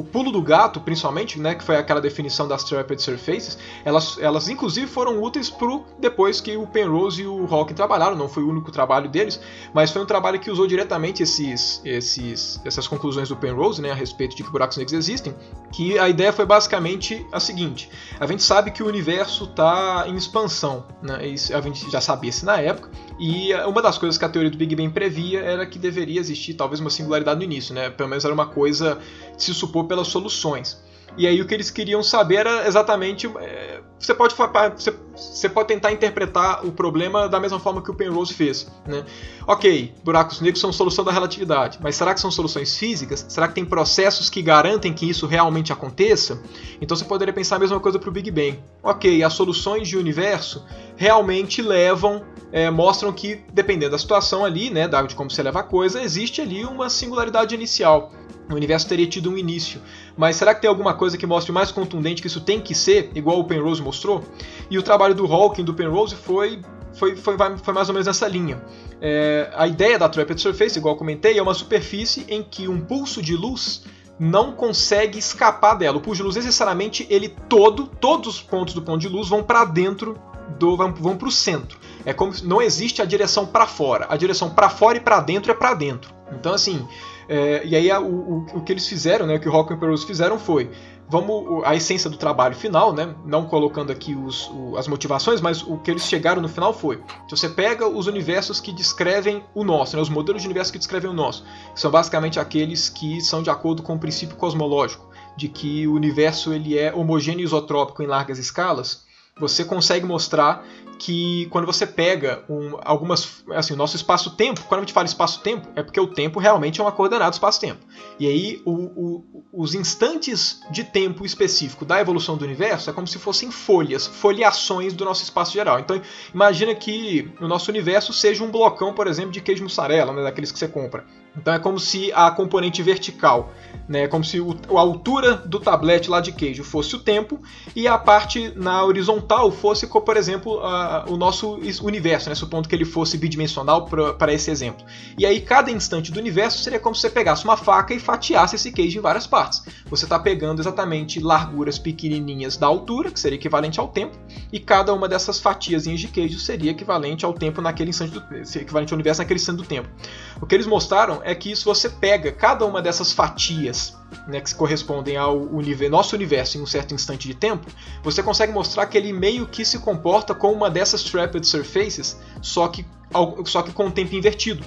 o pulo do gato, principalmente, né, que foi aquela definição das Trapped Surfaces, elas, elas inclusive foram úteis pro depois que o Penrose e o Hawking trabalharam, não foi o único trabalho deles, mas foi um trabalho que usou diretamente esses, esses, essas conclusões do Penrose, né, a respeito de que buracos negros existem, que a ideia foi basicamente a seguinte, a gente sabe que o universo está em expansão, né, a gente já sabia isso na época, e uma das coisas que a teoria do Big Bang previa era que deveria existir talvez uma singularidade no início, né, pelo menos era uma coisa se supor pelas soluções. E aí o que eles queriam saber era exatamente. É, você, pode, você, você pode tentar interpretar o problema da mesma forma que o Penrose fez. Né? Ok, buracos negros são solução da relatividade, mas será que são soluções físicas? Será que tem processos que garantem que isso realmente aconteça? Então você poderia pensar a mesma coisa para o Big Bang. Ok, as soluções de universo realmente levam, é, mostram que, dependendo da situação ali, né, de como você leva a coisa, existe ali uma singularidade inicial o universo teria tido um início. Mas será que tem alguma coisa que mostre mais contundente que isso tem que ser, igual o Penrose mostrou? E o trabalho do Hawking, do Penrose, foi, foi, foi, foi mais ou menos nessa linha. É, a ideia da Trapped Surface, igual comentei, é uma superfície em que um pulso de luz não consegue escapar dela. O pulso de luz, necessariamente, ele todo, todos os pontos do ponto de luz vão para dentro do vão, para o centro. É como não existe a direção para fora. A direção para fora e para dentro é para dentro. Então assim, é, e aí a, o, o que eles fizeram, né, o que o Rock and Perus fizeram foi vamos a essência do trabalho final, né? Não colocando aqui os, o, as motivações, mas o que eles chegaram no final foi: se você pega os universos que descrevem o nosso, né, os modelos de universo que descrevem o nosso, que são basicamente aqueles que são de acordo com o princípio cosmológico, de que o universo ele é homogêneo e isotrópico em largas escalas, você consegue mostrar que quando você pega um, algumas. Assim, o nosso espaço-tempo, quando a gente fala espaço-tempo, é porque o tempo realmente é uma coordenada espaço-tempo. E aí, o, o, os instantes de tempo específico da evolução do universo é como se fossem folhas, folheações do nosso espaço geral. Então, imagina que o nosso universo seja um blocão, por exemplo, de queijo mussarela, né, daqueles que você compra. Então, é como se a componente vertical, né, como se o, a altura do tablete lá de queijo fosse o tempo e a parte na horizontal fosse, por exemplo, a o nosso universo, né? supondo que ele fosse bidimensional para esse exemplo. E aí, cada instante do universo seria como se você pegasse uma faca e fatiasse esse queijo em várias partes. Você está pegando exatamente larguras pequenininhas da altura, que seria equivalente ao tempo, e cada uma dessas fatias de queijo seria equivalente ao tempo naquele instante do, equivalente ao universo naquele instante do tempo. O que eles mostraram é que se você pega cada uma dessas fatias né, que correspondem ao universo, nosso universo em um certo instante de tempo, você consegue mostrar que ele meio que se comporta como uma dessas trapped surfaces, só que, só que com o tempo invertido.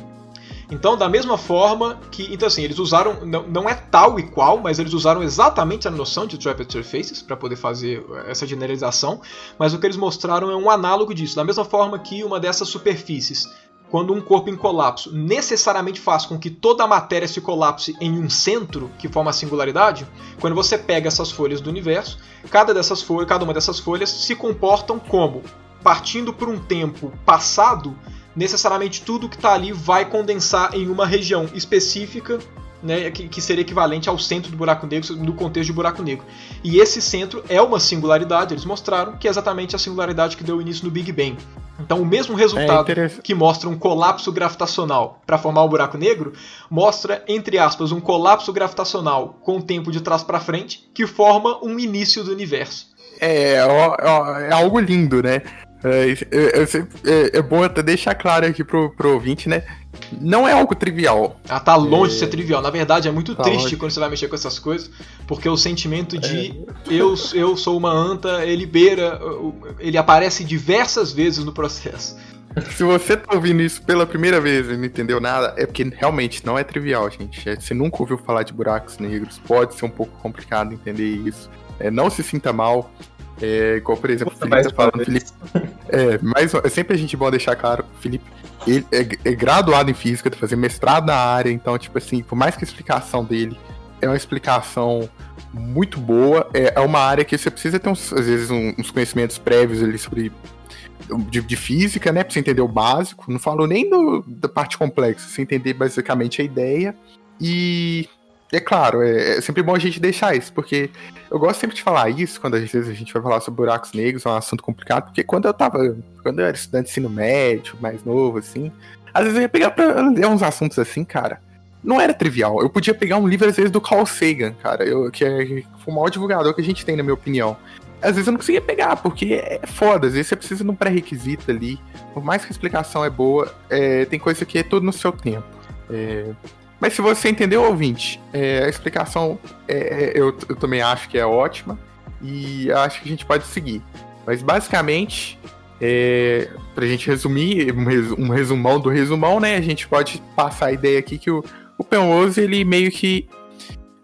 Então, da mesma forma que. Então, assim, eles usaram. Não, não é tal e qual, mas eles usaram exatamente a noção de Trapped Surfaces para poder fazer essa generalização. Mas o que eles mostraram é um análogo disso. Da mesma forma que uma dessas superfícies quando um corpo em colapso necessariamente faz com que toda a matéria se colapse em um centro, que forma a singularidade, quando você pega essas folhas do universo, cada, dessas folhas, cada uma dessas folhas se comportam como, partindo por um tempo passado, necessariamente tudo que está ali vai condensar em uma região específica né, que, que, seria equivalente ao centro do buraco negro no contexto de buraco negro. E esse centro é uma singularidade, eles mostraram que é exatamente a singularidade que deu início no Big Bang. Então, o mesmo resultado é que mostra um colapso gravitacional para formar o um buraco negro, mostra, entre aspas, um colapso gravitacional com o tempo de trás para frente, que forma um início do universo. É, é, é algo lindo, né? É, é, é, é, bom até deixar claro aqui pro, pro ouvinte, né? Não é algo trivial. Ah, tá longe de ser trivial. Na verdade, é muito tá triste longe. quando você vai mexer com essas coisas, porque o sentimento de eu, eu sou uma anta, ele beira, ele aparece diversas vezes no processo. Se você tá ouvindo isso pela primeira vez e não entendeu nada, é porque realmente não é trivial, gente. Você nunca ouviu falar de buracos negros, pode ser um pouco complicado entender isso. É, não se sinta mal. É, igual, por exemplo, o Felipe tá falando. Felipe, é, mas é sempre a gente bom deixar claro, Felipe, ele é, é, graduado em física, tá fazendo mestrado na área, então, tipo assim, por mais que a explicação dele é uma explicação muito boa, é, é uma área que você precisa ter, uns, às vezes, um, uns conhecimentos prévios ali sobre de, de, física, né? Pra você entender o básico. Não falo nem do, da parte complexa, você entender basicamente a ideia. E é claro, é, é, sempre bom a gente deixar isso, porque eu gosto sempre de falar isso quando às vezes a gente vai falar sobre buracos negros, é um assunto complicado, porque quando eu tava. Quando eu era estudante de ensino médio, mais novo, assim, às vezes eu ia pegar pra ler uns assuntos assim, cara. Não era trivial. Eu podia pegar um livro, às vezes, do Carl Sagan, cara, eu, que é o maior divulgador que a gente tem, na minha opinião. Às vezes eu não conseguia pegar, porque é foda, às vezes você precisa de um pré-requisito ali. Por mais que a explicação é boa, é, tem coisa que é tudo no seu tempo. É, mas se você entendeu, ouvinte, é, a explicação é, é, eu, eu, também acho que é ótima e acho que a gente pode seguir. Mas basicamente, é, pra gente resumir, um resumão do resumão, né? A gente pode passar a ideia aqui que o, o Penrose, ele meio que.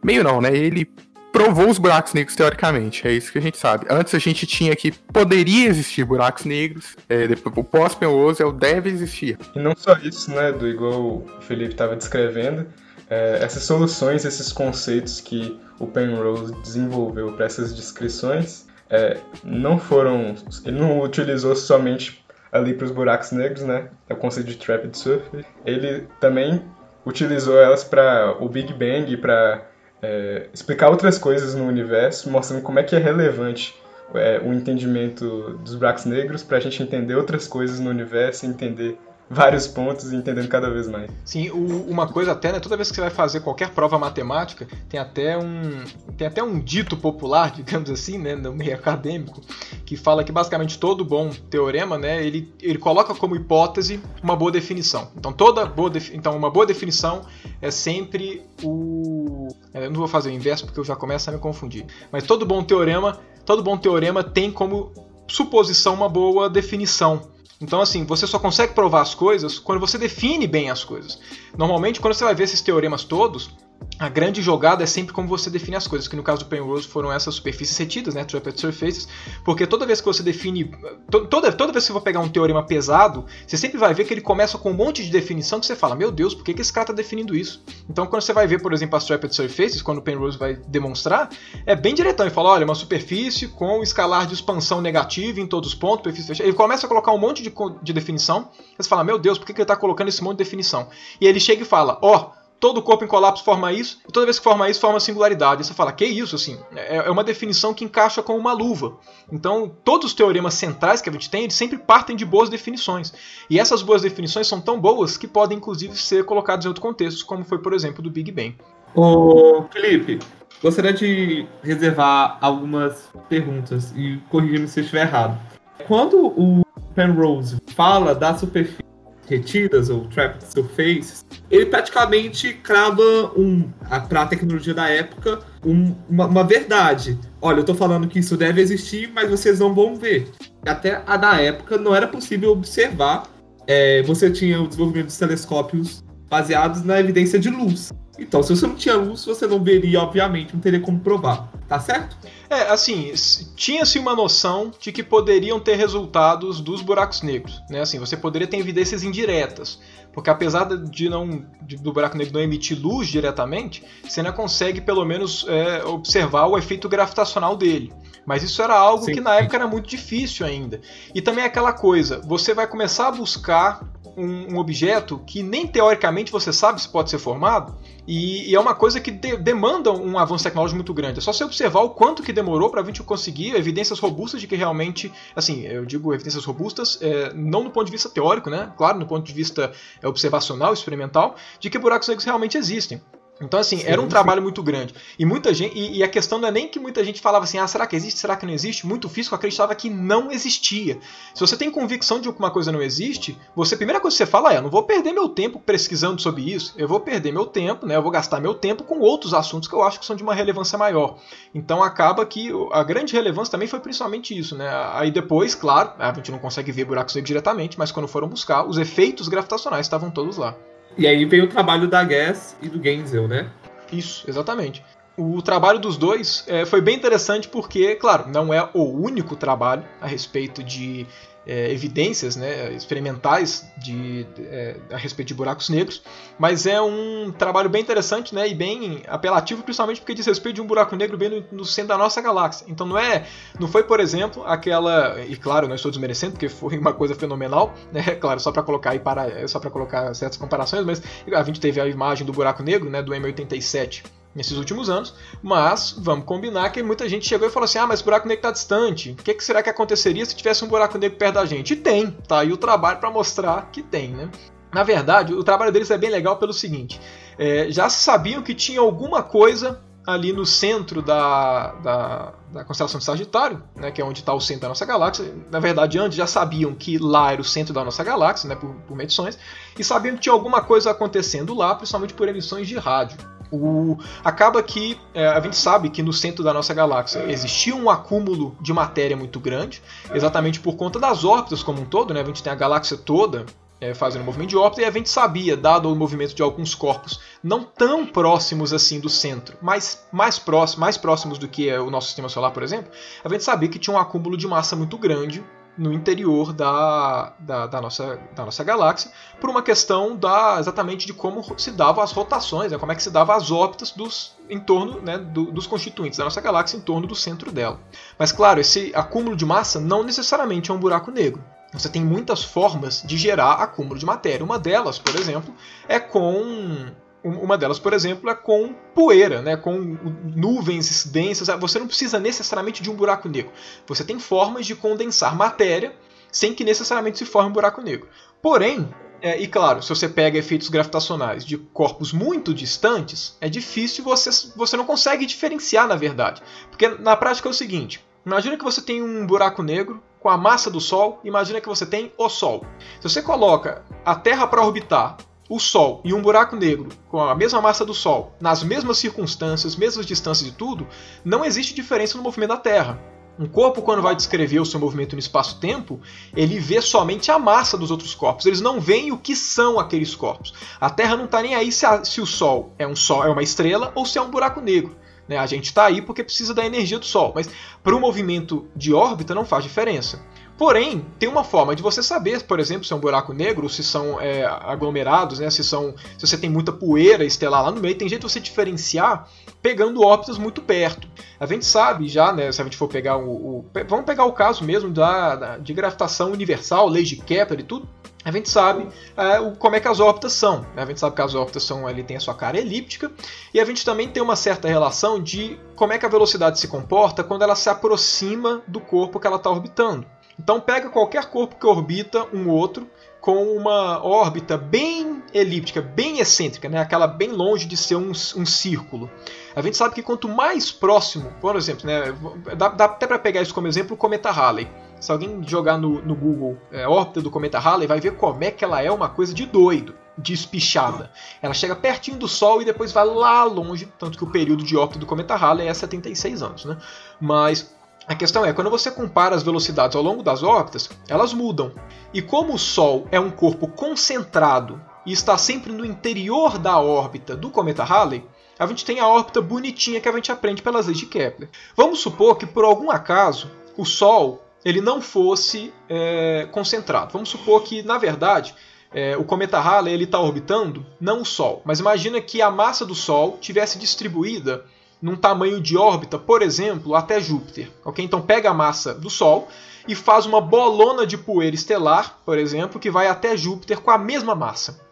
Meio não, né? Ele provou os buracos negros teoricamente, é isso que a gente sabe. Antes a gente tinha que poderia existir buracos negros, é, depois, o pós-Penrose é deve existir. E não só isso, né, do igual o Felipe estava descrevendo, é, essas soluções, esses conceitos que o Penrose desenvolveu para essas descrições, é, não foram, ele não utilizou somente ali para os buracos negros, né, é o conceito de trapped surface, ele também utilizou elas para o Big Bang, para é, explicar outras coisas no universo, mostrando como é que é relevante é, o entendimento dos buracos negros para a gente entender outras coisas no universo entender vários pontos e entendendo cada vez mais. Sim, o, uma coisa até, né, toda vez que você vai fazer qualquer prova matemática, tem até um tem até um dito popular, digamos assim, né, no meio acadêmico, que fala que basicamente todo bom teorema, né, ele, ele coloca como hipótese uma boa definição. Então toda boa então uma boa definição é sempre o é, eu não vou fazer o inverso porque eu já começo a me confundir. Mas todo bom teorema, todo bom teorema tem como suposição uma boa definição. Então, assim, você só consegue provar as coisas quando você define bem as coisas. Normalmente, quando você vai ver esses teoremas todos, a grande jogada é sempre como você define as coisas, que no caso do Penrose foram essas superfícies retidas, né, trapped surfaces, porque toda vez que você define, toda, toda vez que você for pegar um teorema pesado, você sempre vai ver que ele começa com um monte de definição que você fala, meu Deus, por que, que esse cara está definindo isso? Então quando você vai ver, por exemplo, as trapped surfaces, quando o Penrose vai demonstrar, é bem diretão, ele fala, olha, uma superfície com escalar de expansão negativo em todos os pontos, superfície fechada, ele começa a colocar um monte de, de definição, você fala, meu Deus, por que, que ele está colocando esse monte de definição? E ele chega e fala, ó, oh, todo corpo em colapso forma isso, e toda vez que forma isso, forma singularidade. E você fala, que isso, assim? É, é uma definição que encaixa com uma luva. Então, todos os teoremas centrais que a gente tem, eles sempre partem de boas definições. E essas boas definições são tão boas que podem, inclusive, ser colocadas em outros contextos, como foi, por exemplo, do Big Bang. Ô, Felipe, gostaria de reservar algumas perguntas e corrigir-me se eu estiver errado. Quando o Penrose fala da superfície retidas ou trapped surfaces, ele praticamente crava um, para a tecnologia da época, um, uma, uma, verdade. Olha, eu estou falando que isso deve existir, mas vocês não vão ver. Até a da época não era possível observar. É, você tinha o desenvolvimento dos telescópios baseados na evidência de luz. Então, se você não tinha luz, você não veria, obviamente, não teria como provar. Tá certo? É, assim, tinha-se uma noção de que poderiam ter resultados dos buracos negros, né? Assim, você poderia ter evidências indiretas, porque apesar de não de, do buraco negro não emitir luz diretamente, você ainda consegue pelo menos é, observar o efeito gravitacional dele. Mas isso era algo Sim. que na época era muito difícil ainda. E também aquela coisa, você vai começar a buscar um, um, objeto que nem teoricamente você sabe se pode ser formado, e, e é uma coisa que de, demanda um avanço tecnológico muito grande. É só você observar o quanto que demorou para a gente conseguir evidências robustas de que realmente, assim, eu digo evidências robustas, é, não no ponto de vista teórico, né? Claro, no ponto de vista é, observacional, experimental, de que buracos negros realmente existem. Então, assim, sim, era um sim. trabalho muito grande. E muita gente. E, e, a questão não é nem que muita gente falava assim, ah, será que existe? Será que não existe? Muito físico acreditava que não existia. Se você tem convicção de que uma coisa não existe, você, a primeira coisa que você fala é, eu não vou perder meu tempo pesquisando sobre isso, eu vou perder meu tempo, né? Eu vou gastar meu tempo com outros assuntos que eu acho que são de uma relevância maior. Então acaba que a grande relevância também foi principalmente isso, né? Aí depois, claro, a gente não consegue ver buracos negros diretamente, mas quando foram buscar, os efeitos gravitacionais estavam todos lá. E aí vem o trabalho da Guess e do Genzel, né? Isso, exatamente. o trabalho dos dois é, foi bem interessante porque, claro, não é o único trabalho a respeito de é, evidências né, experimentais de, é, a respeito de buracos negros, mas é um trabalho bem interessante né, e bem apelativo, principalmente porque diz respeito de um buraco negro bem no, no, centro da nossa galáxia. Então não é, não foi, por exemplo, aquela e claro, não estou desmerecendo porque foi uma coisa fenomenal, né, claro, só para colocar aí para só para colocar certas comparações, mas a gente teve a imagem do buraco negro, né, do M87 nesses últimos anos, mas vamos combinar que muita gente chegou e falou assim: ah, mas o buraco negro está distante. O que, que, será que aconteceria se tivesse um buraco negro perto da gente? E tem, tá aí o trabalho para mostrar que tem, né? Na verdade, o trabalho deles é bem legal pelo seguinte: é, já sabiam que tinha alguma coisa ali no centro da, da, da constelação de Sagitário, né, que é onde está o centro da nossa galáxia. Na verdade, antes já sabiam que lá era o centro da nossa galáxia, né, por, por medições, e sabiam que tinha alguma coisa acontecendo lá, principalmente por emissões de rádio. O, acaba que é, a gente sabe que no centro da nossa galáxia existia um acúmulo de matéria muito grande, exatamente por conta das órbitas como um todo, né? A gente tem a galáxia toda é, fazendo movimento de órbita, e a gente sabia, dado o movimento de alguns corpos não tão próximos assim do centro, mas mais próximos, mais próximos do que é o nosso sistema solar, por exemplo, a gente sabia que tinha um acúmulo de massa muito grande no interior da, da, da, nossa, da nossa galáxia, por uma questão da, exatamente de como se davam as rotações, né, como é que se davam as órbitas dos, em torno né, do, dos constituintes da nossa galáxia em torno do centro dela. Mas claro, esse acúmulo de massa não necessariamente é um buraco negro. Você tem muitas formas de gerar acúmulo de matéria. Uma delas, por exemplo, é com uma delas, por exemplo, é com poeira, né? com nuvens densas. Você não precisa necessariamente de um buraco negro. Você tem formas de condensar matéria sem que necessariamente se forme um buraco negro. Porém, é, e claro, se você pega efeitos gravitacionais de corpos muito distantes, é difícil você, você não consegue diferenciar na verdade. Porque na prática é o seguinte: imagina que você tem um buraco negro com a massa do Sol, imagina que você tem o Sol. Se você coloca a Terra para orbitar o Sol e um buraco negro com a mesma massa do Sol, nas mesmas circunstâncias, mesmas distâncias e tudo, não existe diferença no movimento da Terra. Um corpo, quando vai descrever o seu movimento no espaço-tempo, ele vê somente a massa dos outros corpos. Eles não veem o que são aqueles corpos. A Terra não está nem aí se, a, se, o Sol é um Sol, é uma estrela ou se é um buraco negro. Né? A gente está aí porque precisa da energia do Sol, mas para o movimento de órbita não faz diferença. Porém, tem uma forma de você saber, por exemplo, se é um buraco negro, se são é, aglomerados, né? se, são, se você tem muita poeira estelar lá no meio, tem jeito de você diferenciar pegando órbitas muito perto. A gente sabe já, né, se a gente for pegar o. o vamos pegar o caso mesmo da, da, de gravitação universal, lei de Kepler e tudo. A gente sabe é, o, como é que as órbitas são. Né? A gente sabe que as órbitas são, ali tem a sua cara elíptica e a gente também tem uma certa relação de como é que a velocidade se comporta quando ela se aproxima do corpo que ela está orbitando. Então pega qualquer corpo que orbita um outro com uma órbita bem elíptica, bem excêntrica, né? aquela bem longe de ser um, um círculo. A gente sabe que quanto mais próximo, por exemplo, né? dá, dá até para pegar isso como exemplo o cometa Halley. Se alguém jogar no, no Google é, órbita do cometa Halley, vai ver como é que ela é uma coisa de doido, de espichada. Ela chega pertinho do Sol e depois vai lá longe, tanto que o período de órbita do cometa Halley é 76 anos. Né? Mas a questão é, quando você compara as velocidades ao longo das órbitas, elas mudam. E como o Sol é um corpo concentrado e está sempre no interior da órbita do cometa Halley, a gente tem a órbita bonitinha que a gente aprende pelas leis de Kepler. Vamos supor que por algum acaso o Sol ele não fosse é, concentrado. Vamos supor que na verdade é, o cometa Halley está orbitando não o Sol, mas imagina que a massa do Sol tivesse distribuída num tamanho de órbita, por exemplo, até Júpiter. Okay? Então pega a massa do Sol e faz uma bolona de poeira estelar, por exemplo, que vai até Júpiter com a mesma massa.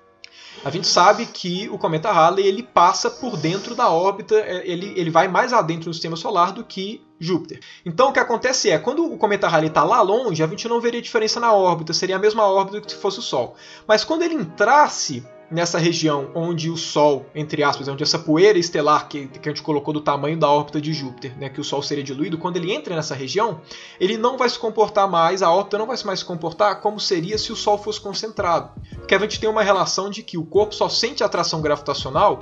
A gente sabe que o cometa Halley ele passa por dentro da órbita, é, ele, ele vai mais adentro do sistema solar do que Júpiter. Então o que acontece é, quando o cometa Halley está lá longe, a gente não veria diferença na órbita, seria a mesma órbita que se fosse o Sol. Mas quando ele entrasse nessa região onde o Sol, entre aspas, onde essa poeira estelar que, que a gente colocou do tamanho da órbita de Júpiter, né, que o Sol seria diluído, quando ele entra nessa região, ele não vai se comportar mais, a órbita não vai mais se comportar como seria se o Sol fosse concentrado. Porque a gente tem uma relação de que o corpo só sente atração gravitacional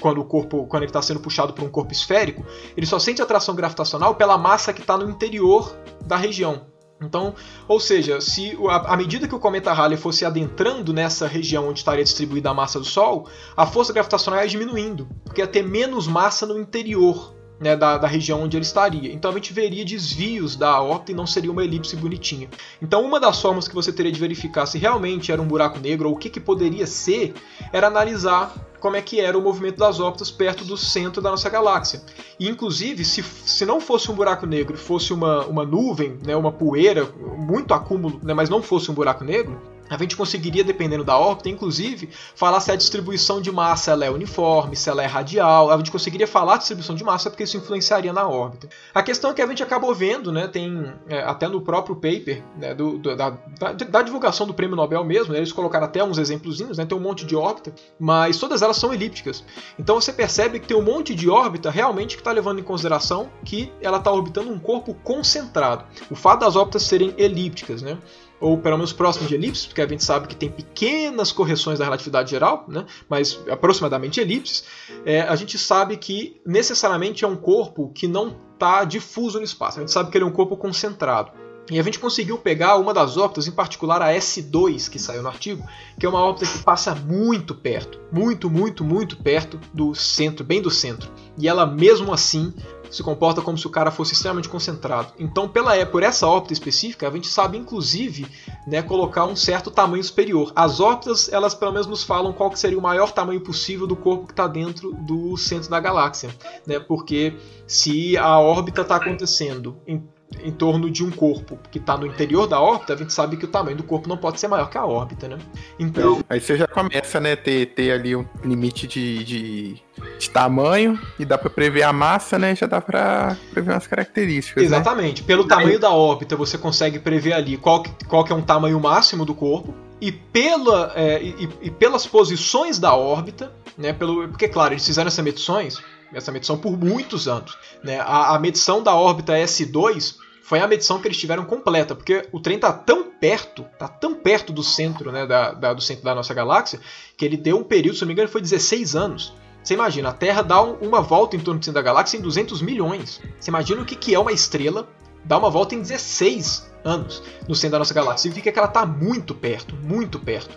quando o corpo, quando ele está sendo puxado por um corpo esférico, ele só sente atração gravitacional pela massa que está no interior da região. Então, ou seja, se à medida que o cometa Halley fosse adentrando nessa região onde estaria distribuída a massa do Sol, a força gravitacional ia diminuindo, porque ia ter menos massa no interior né, da, da, região onde ele estaria. Então a gente veria desvios da órbita e não seria uma elipse bonitinha. Então uma das formas que você teria de verificar se realmente era um buraco negro ou o que, que poderia ser era analisar como é que era o movimento das órbitas perto do centro da nossa galáxia. E, inclusive, se, se não fosse um buraco negro fosse uma, uma nuvem, né, uma poeira, muito acúmulo, né, mas não fosse um buraco negro, a gente conseguiria, dependendo da órbita, inclusive, falar se a distribuição de massa é uniforme, se ela é radial. A gente conseguiria falar a distribuição de massa porque isso influenciaria na órbita. A questão é que a gente acabou vendo, né, tem é, até no próprio paper né, do, do, da, da, da, divulgação do prêmio Nobel mesmo, né, eles colocaram até uns exemplozinhos, né, tem um monte de órbita, mas todas elas são elípticas. Então você percebe que tem um monte de órbita realmente que está levando em consideração que ela está orbitando um corpo concentrado. O fato das órbitas serem elípticas, né? Ou pelo menos próximo de elipses, porque a gente sabe que tem pequenas correções da relatividade geral, né, mas aproximadamente elipses, é, a gente sabe que necessariamente é um corpo que não está difuso no espaço. A gente sabe que ele é um corpo concentrado. E a gente conseguiu pegar uma das órbitas, em particular a S2, que saiu no artigo, que é uma órbita que passa muito perto, muito, muito, muito perto do centro, bem do centro. E ela, mesmo assim, se comporta como se o cara fosse extremamente concentrado. Então, pela é, por essa órbita específica, a gente sabe inclusive, né, colocar um certo tamanho superior. As órbitas, elas pelo menos nos falam qual que seria o maior tamanho possível do corpo que está dentro do centro da galáxia, né? Porque se a órbita está acontecendo em em torno de um corpo que está no interior da órbita, a gente sabe que o tamanho do corpo não pode ser maior que a órbita, né? Então. Aí você já começa, né, ter, ter ali um limite de, de, de tamanho e dá para prever a massa, né? Já dá para prever umas características. Né? Exatamente. Né? Pelo tamanho da órbita, você consegue prever ali qual que, qual que é um tamanho máximo do corpo. E, pela, é, e, e pelas posições da órbita, né? Pelo, porque, claro, eles fizeram essas medições essa medição por muitos anos. Né? A, a, medição da órbita S2 foi a medição que eles tiveram completa, porque o trem está tão perto, tá tão perto do centro, né, da, da, do centro da nossa galáxia, que ele deu um período, se não me engano, foi 16 anos. Você imagina, a Terra dá um, uma volta em torno do centro da galáxia em 200 milhões. Você imagina o que, que é uma estrela dar uma volta em 16 anos no centro da nossa galáxia. Significa que ela está muito perto, muito perto.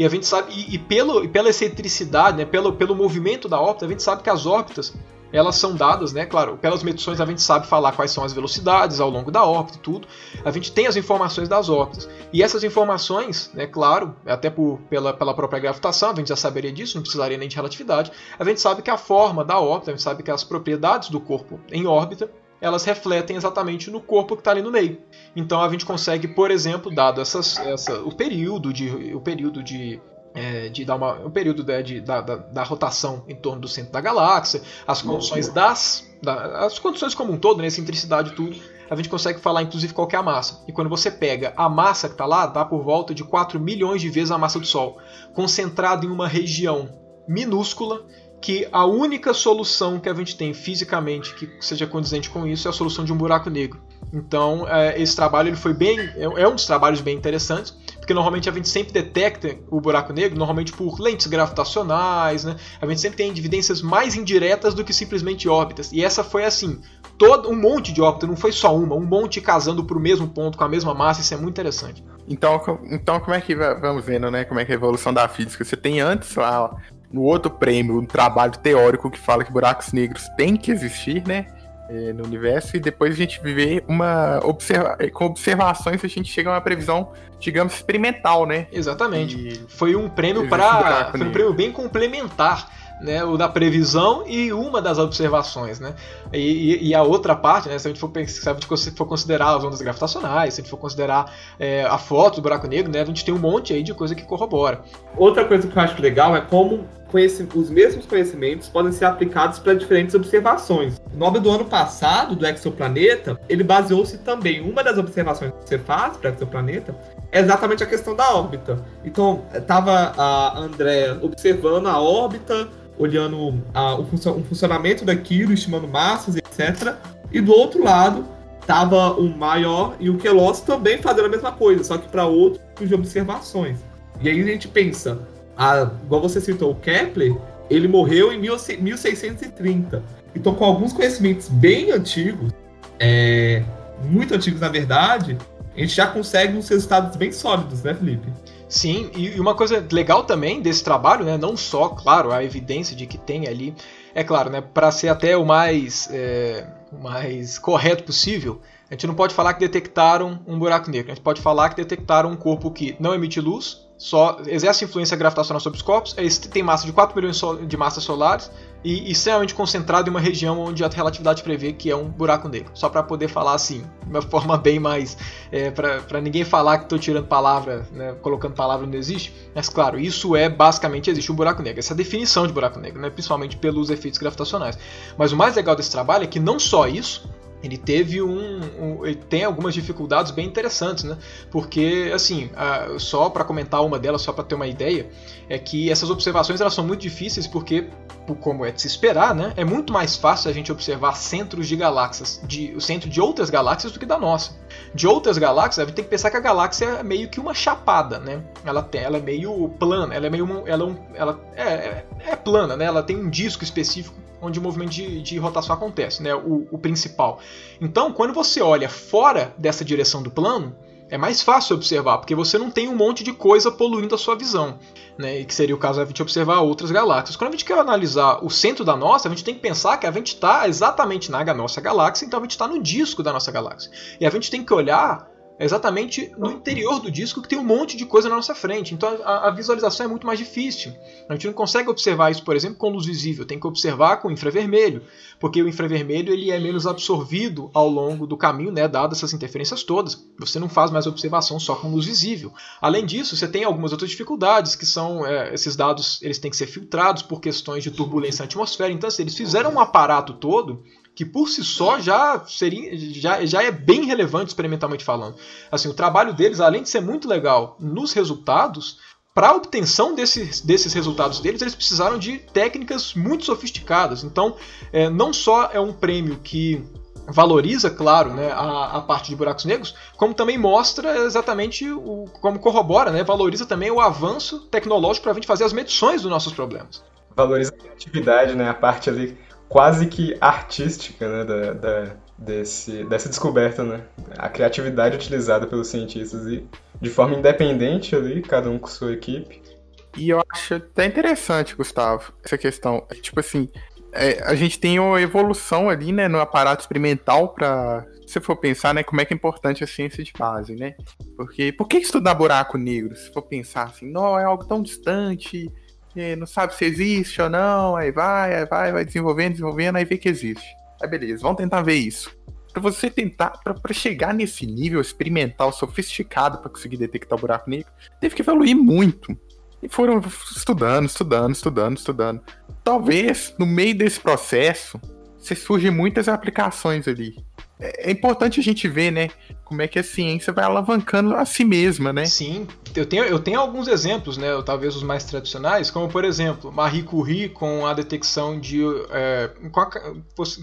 E a gente sabe, e, e, pelo, e pela excentricidade, né, pelo, pelo movimento da órbita, a gente sabe que as órbitas elas são dadas, né? Claro, pelas medições a gente sabe falar quais são as velocidades ao longo da órbita e tudo. A gente tem as informações das órbitas. E essas informações, né, claro, até por, pela, pela própria gravitação, a gente já saberia disso, não precisaria nem de relatividade. A gente sabe que a forma da órbita, a gente sabe que as propriedades do corpo em órbita elas refletem exatamente no corpo que está ali no meio. Então a gente consegue, por exemplo, dado essas, essa, o período de, o período de, é, de dar uma, o período de, de da, da, da, rotação em torno do centro da galáxia, as condições das, da, as condições como um todo, né, excentricidade e tudo, a gente consegue falar inclusive qual é a massa. E quando você pega a massa que está lá, dá por volta de 4 milhões de vezes a massa do Sol, concentrado em uma região minúscula que a única solução que a gente tem fisicamente que seja condizente com isso é a solução de um buraco negro. Então, é, esse trabalho ele foi bem, é, é um dos trabalhos bem interessantes, porque normalmente a gente sempre detecta o buraco negro, normalmente por lentes gravitacionais, né? A gente sempre tem evidências mais indiretas do que simplesmente órbitas. E essa foi assim, todo um monte de órbita, não foi só uma, um monte casando para o mesmo ponto com a mesma massa, isso é muito interessante. Então, então como é que vamos vendo, né? Como é que é a evolução da física? Você tem antes lá no outro prêmio, um trabalho teórico que fala que buracos negros têm que existir, né? É, no universo, e depois a gente vê uma. Observa com observações a gente chega a uma previsão, digamos, experimental, né? Exatamente. E foi um prêmio para. Foi um prêmio bem complementar né, o da previsão e uma das observações, né? E, e, e a outra parte, né, se a gente for, se a gente for considerar as ondas gravitacionais, se a gente for considerar é, a foto do buraco negro, né, a gente tem um monte aí de coisa que corrobora. Outra coisa que eu acho legal é como os mesmos conhecimentos podem ser aplicados para diferentes observações. O Nobel do ano passado, do exoplaneta, ele baseou-se também, uma das observações que você faz para o exoplaneta é exatamente a questão da órbita. Então, estava a André observando a órbita olhando a, o, o, funcionamento daquilo, estimando massas, etc. E do outro lado, estava o Maior e o Kelos também fazendo a mesma coisa, só que para outros de observações. E aí a gente pensa, a, igual você citou, o Kepler, ele morreu em 1630. Então, com alguns conhecimentos bem antigos, é, muito antigos na verdade, a gente já consegue uns resultados bem sólidos, né, Felipe? Sim, e uma coisa legal também desse trabalho, né, não só, claro, a evidência de que tem ali, é claro, né, para ser até o mais, é, mais correto possível, a gente não pode falar que detectaram um buraco negro, a gente pode falar que detectaram um corpo que não emite luz, só exerce influência gravitacional sobre os corpos, é tem massa de 4 milhões de massas solares e extremamente concentrado em uma região onde a relatividade prevê que é um buraco negro. Só para poder falar assim, de uma forma bem mais. É, para ninguém falar que estou tirando palavra, né, colocando palavra onde existe. Mas claro, isso é basicamente existe um buraco negro. Essa é a definição de buraco negro, né, principalmente pelos efeitos gravitacionais. Mas o mais legal desse trabalho é que não só isso, ele teve um, um, ele tem algumas dificuldades bem interessantes, né? Porque assim, a, só para comentar uma delas, só para ter uma ideia, é que essas observações elas são muito difíceis porque, como é de se esperar, né? É muito mais fácil a gente observar centros de galáxias, de o centro de outras galáxias do que da nossa. De outras galáxias, a gente tem que pensar que a galáxia é meio que uma chapada, né? Ela, tem, ela é meio plana, ela é meio, ela, é ela é, é, é plana, né? Ela tem um disco específico onde o movimento de, de rotação acontece, né? O, o, principal. Então, quando você olha fora dessa direção do plano, é mais fácil observar, porque você não tem um monte de coisa poluindo a sua visão. Né, que seria o caso a gente observar outras galáxias. Quando a gente quer analisar o centro da nossa, a gente tem que pensar que a gente está exatamente na nossa galáxia, então a gente está no disco da nossa galáxia. E a gente tem que olhar é exatamente no interior do disco que tem um monte de coisa na nossa frente. Então a, a, visualização é muito mais difícil. A gente não consegue observar isso, por exemplo, com luz visível. Tem que observar com infravermelho, porque o infravermelho ele é menos absorvido ao longo do caminho, né, dadas essas interferências todas. Você não faz mais observação só com luz visível. Além disso, você tem algumas outras dificuldades, que são é, esses dados eles têm que ser filtrados por questões de turbulência na atmosfera. Então, se eles fizeram um aparato todo que por si só já seria já, já é bem relevante experimentalmente falando. Assim, o trabalho deles, além de ser muito legal nos resultados, para a obtenção desses, desses resultados deles, eles precisaram de técnicas muito sofisticadas. Então, é, não só é um prêmio que valoriza, claro, né, a, a, parte de buracos negros, como também mostra exatamente o como corrobora, né, valoriza também o avanço tecnológico para a gente fazer as medições dos nossos problemas. Valoriza a criatividade, né, a parte ali quase que artística né, da, da, desse, dessa descoberta, né? A criatividade utilizada pelos cientistas e de forma independente ali, cada um com sua equipe. E eu acho até interessante, Gustavo, essa questão. É, tipo assim, é, a gente tem uma evolução ali, né, no aparato experimental para se for pensar, né, como é que é importante a ciência de base, né? Porque por que estudar buraco negro? Se for pensar assim, não, é algo tão distante, não sabe se existe ou não, aí vai, aí vai, vai desenvolvendo, desenvolvendo, aí vê que existe. Aí beleza, vamos tentar ver isso. Para você tentar, para chegar nesse nível experimental sofisticado para conseguir detectar o buraco negro, teve que evoluir muito. E foram estudando, estudando, estudando, estudando. Talvez no meio desse processo, se surgem muitas aplicações ali. É, é importante a gente ver, né, como é que a ciência vai alavancando a si mesma, né? Sim, eu tenho, eu tenho alguns exemplos, né, talvez os mais tradicionais, como por exemplo, Marie Curie com a detecção de. É, com, a,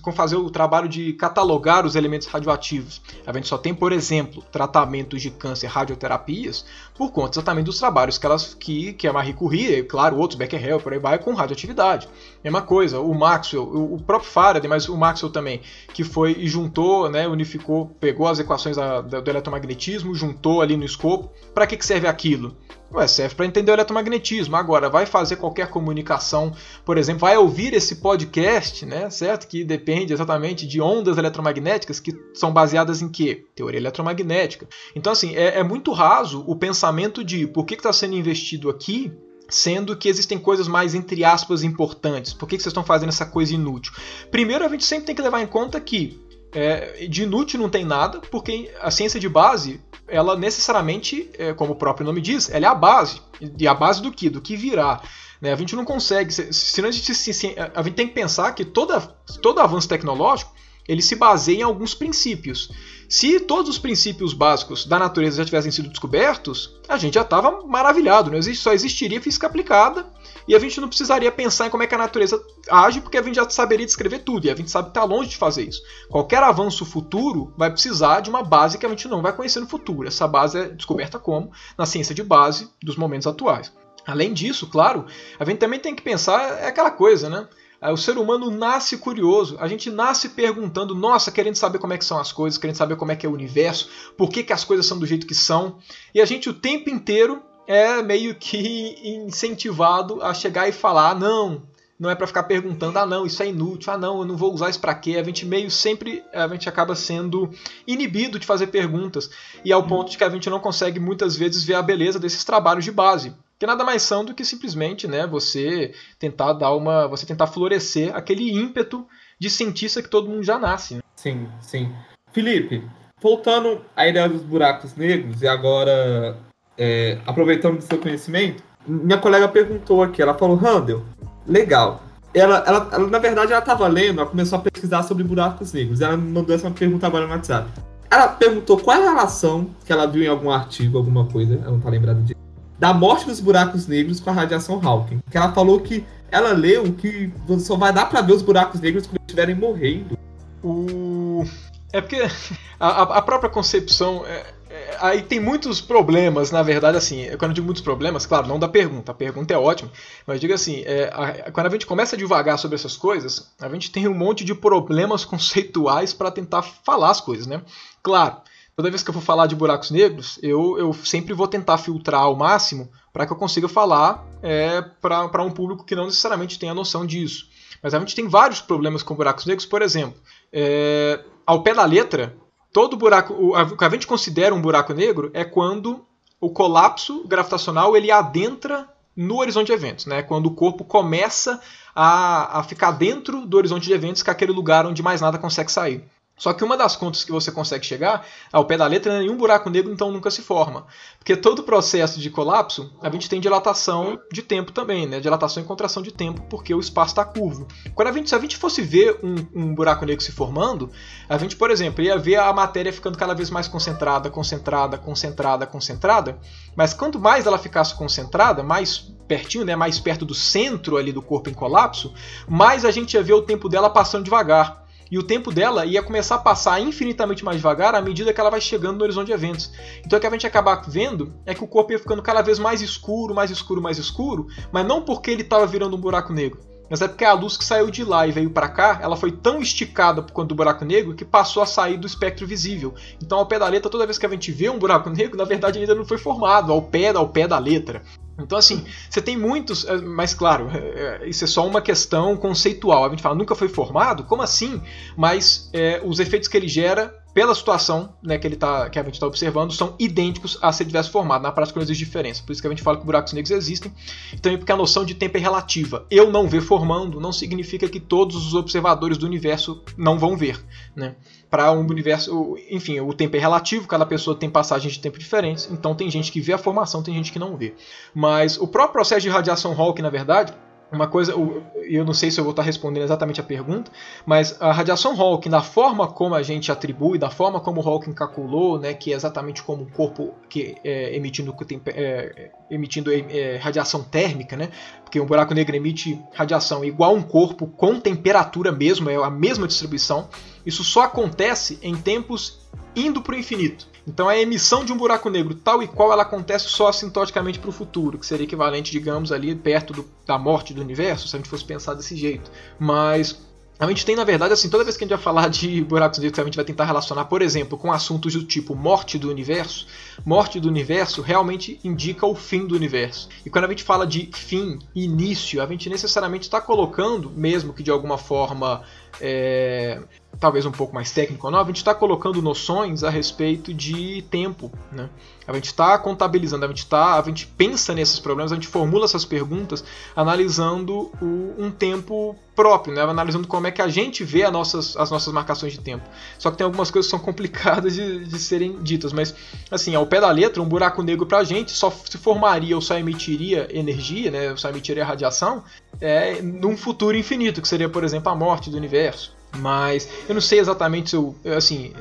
com, fazer o trabalho de catalogar os elementos radioativos. A gente só tem, por exemplo, tratamentos de câncer, radioterapias, por conta exatamente dos trabalhos que, elas, que, que a Marie Curie, e claro, outros, Becquerel, por aí vai, com radioatividade. Mesma coisa, o Maxwell, o, o próprio Faraday, mas o Maxwell também, que foi e juntou, né, unificou, pegou as equações da, da, do eletromagnetismo, juntou ali no escopo. Para que, que serve aquilo? Ué, serve para entender o eletromagnetismo. Agora, vai fazer qualquer comunicação, por exemplo, vai ouvir esse podcast, né? Certo? Que depende exatamente de ondas eletromagnéticas que são baseadas em quê? Teoria eletromagnética. Então, assim, é, é muito raso o pensamento de por que está sendo investido aqui sendo que existem coisas mais, entre aspas, importantes. Por que, que vocês estão fazendo essa coisa inútil? Primeiro, a gente sempre tem que levar em conta que é, de inútil não tem nada, porque a ciência de base, ela necessariamente, é, como o próprio nome diz, ela é a base. E a base do que? Do que virá. Né? A gente não consegue. Senão a gente, a gente tem que pensar que toda, todo avanço tecnológico ele se baseia em alguns princípios. Se todos os princípios básicos da natureza já tivessem sido descobertos, a gente já estava maravilhado, existe, só existiria física aplicada e a gente não precisaria pensar em como é que a natureza age, porque a gente já saberia descrever tudo e a gente sabe que está longe de fazer isso. Qualquer avanço futuro vai precisar de uma base que a gente não vai conhecer no futuro. Essa base é descoberta como? Na ciência de base dos momentos atuais. Além disso, claro, a gente também tem que pensar é aquela coisa, né? O ser humano nasce curioso, a gente nasce perguntando, nossa, querendo saber como é que são as coisas, querendo saber como é que é o universo, por que, que as coisas são do jeito que são. E a gente o tempo inteiro é meio que incentivado a chegar e falar, não, não é para ficar perguntando, ah não, isso é inútil, ah não, eu não vou usar isso para quê. A gente meio sempre, a gente acaba sendo inibido de fazer perguntas e ao ponto de que a gente não consegue muitas vezes ver a beleza desses trabalhos de base, que nada mais são do que simplesmente, né, você tentar dar uma, você tentar florescer aquele ímpeto de cientista que todo mundo já nasce. Né? Sim, sim. Felipe, voltando à ideia dos buracos negros e agora é, aproveitando do seu conhecimento, minha colega perguntou aqui, ela falou, Handel, legal. Ela, ela, ela, na verdade, ela estava lendo, ela começou a pesquisar sobre buracos negros. Ela me mandou essa pergunta agora no WhatsApp. Ela perguntou qual é a relação que ela viu em algum artigo, alguma coisa, ela não tá lembrada disso, da morte dos buracos negros com a radiação Hawking. Que ela falou que ela leu que só vai dar para ver os buracos negros quando estiverem morrendo. O... É porque a, a própria concepção. É, aí tem muitos problemas, na verdade, assim. Quando eu digo muitos problemas, claro, não da pergunta. A pergunta é ótima. Mas digo assim: é, a, quando a gente começa a devagar sobre essas coisas, a gente tem um monte de problemas conceituais para tentar falar as coisas, né? Claro, toda vez que eu for falar de buracos negros, eu, eu sempre vou tentar filtrar ao máximo para que eu consiga falar é, para um público que não necessariamente tenha noção disso. Mas a gente tem vários problemas com buracos negros, por exemplo. É, ao pé da letra, todo buraco, o que a gente considera um buraco negro é quando o colapso gravitacional ele adentra no horizonte de eventos, né? Quando o corpo começa a, a ficar dentro do horizonte de eventos, que é aquele lugar onde mais nada consegue sair. Só que uma das contas que você consegue chegar ao pé da letra, nenhum buraco negro então nunca se forma. Porque todo processo de colapso, a gente tem dilatação de tempo também, né? Dilatação e contração de tempo, porque o espaço está curvo. Quando a gente, se a gente fosse ver um, um, buraco negro se formando, a gente, por exemplo, ia ver a matéria ficando cada vez mais concentrada, concentrada, concentrada, concentrada. Mas quanto mais ela ficasse concentrada, mais pertinho, né, mais perto do centro ali do corpo em colapso, mais a gente ia ver o tempo dela passando devagar e o tempo dela ia começar a passar infinitamente mais devagar à medida que ela vai chegando no horizonte de eventos. Então o que a gente acaba vendo é que o corpo ia ficando cada vez mais escuro, mais escuro, mais escuro, mas não porque ele estava virando um buraco negro. Mas é porque a luz que saiu de lá e veio para cá, ela foi tão esticada por conta do buraco negro que passou a sair do espectro visível. Então ao pé da letra, toda vez que a gente vê um buraco negro, na verdade ainda não foi formado, ao pé, ao pé da letra. Então, assim, você tem muitos. É, mas, claro, é, é, isso é só uma questão conceitual. A gente fala, nunca foi formado? Como assim? Mas é, os efeitos que ele gera pela situação né, que, ele tá, que a gente está observando, são idênticos a se ele tivesse formado. Na prática não existe diferença. Por isso que a gente fala que buracos negros existem. Também porque a noção de tempo é relativa. Eu não ver formando não significa que todos os observadores do universo não vão ver. Né? Para um universo, enfim, o tempo é relativo, cada pessoa tem passagens de tempo diferentes. Então tem gente que vê a formação, tem gente que não vê. Mas o próprio processo de radiação Hawking, na verdade, uma coisa, eu não sei se eu vou estar respondendo exatamente a pergunta, mas a radiação Hawking, da forma como a gente atribui, da forma como o Hawking calculou, né, que é exatamente como um corpo que é, emitindo, é, emitindo é, radiação térmica, né, porque um buraco negro emite radiação igual a um corpo com temperatura mesmo, é a mesma distribuição. Isso só acontece em tempos indo para o infinito. Então a emissão de um buraco negro tal e qual ela acontece só assintoticamente para o futuro, que seria equivalente, digamos, ali perto do, da morte do universo, se a gente fosse pensar desse jeito. Mas a gente tem, na verdade, assim, toda vez que a gente vai falar de buracos negros, a gente vai tentar relacionar, por exemplo, com assuntos do tipo morte do universo, morte do universo realmente indica o fim do universo. E quando a gente fala de fim, início, a gente necessariamente está colocando, mesmo que de alguma forma é, talvez um pouco mais técnico ou não, a gente está colocando noções a respeito de tempo. Né? A gente está contabilizando, a gente, tá, a gente pensa nesses problemas, a gente formula essas perguntas analisando o, um tempo próprio, né? analisando como é que a gente vê nossas, as nossas marcações de tempo. Só que tem algumas coisas que são complicadas de, de serem ditas, mas assim, ao pé da letra, um buraco negro para a gente só se formaria ou só emitiria energia, né? só emitiria radiação é, num futuro infinito, que seria, por exemplo, a morte do universo. Mas eu não sei exatamente se eu. Assim,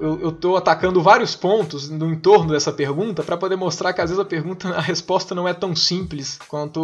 eu, eu tô atacando vários pontos no entorno dessa pergunta para poder mostrar que às vezes a pergunta, a resposta não é tão simples quanto,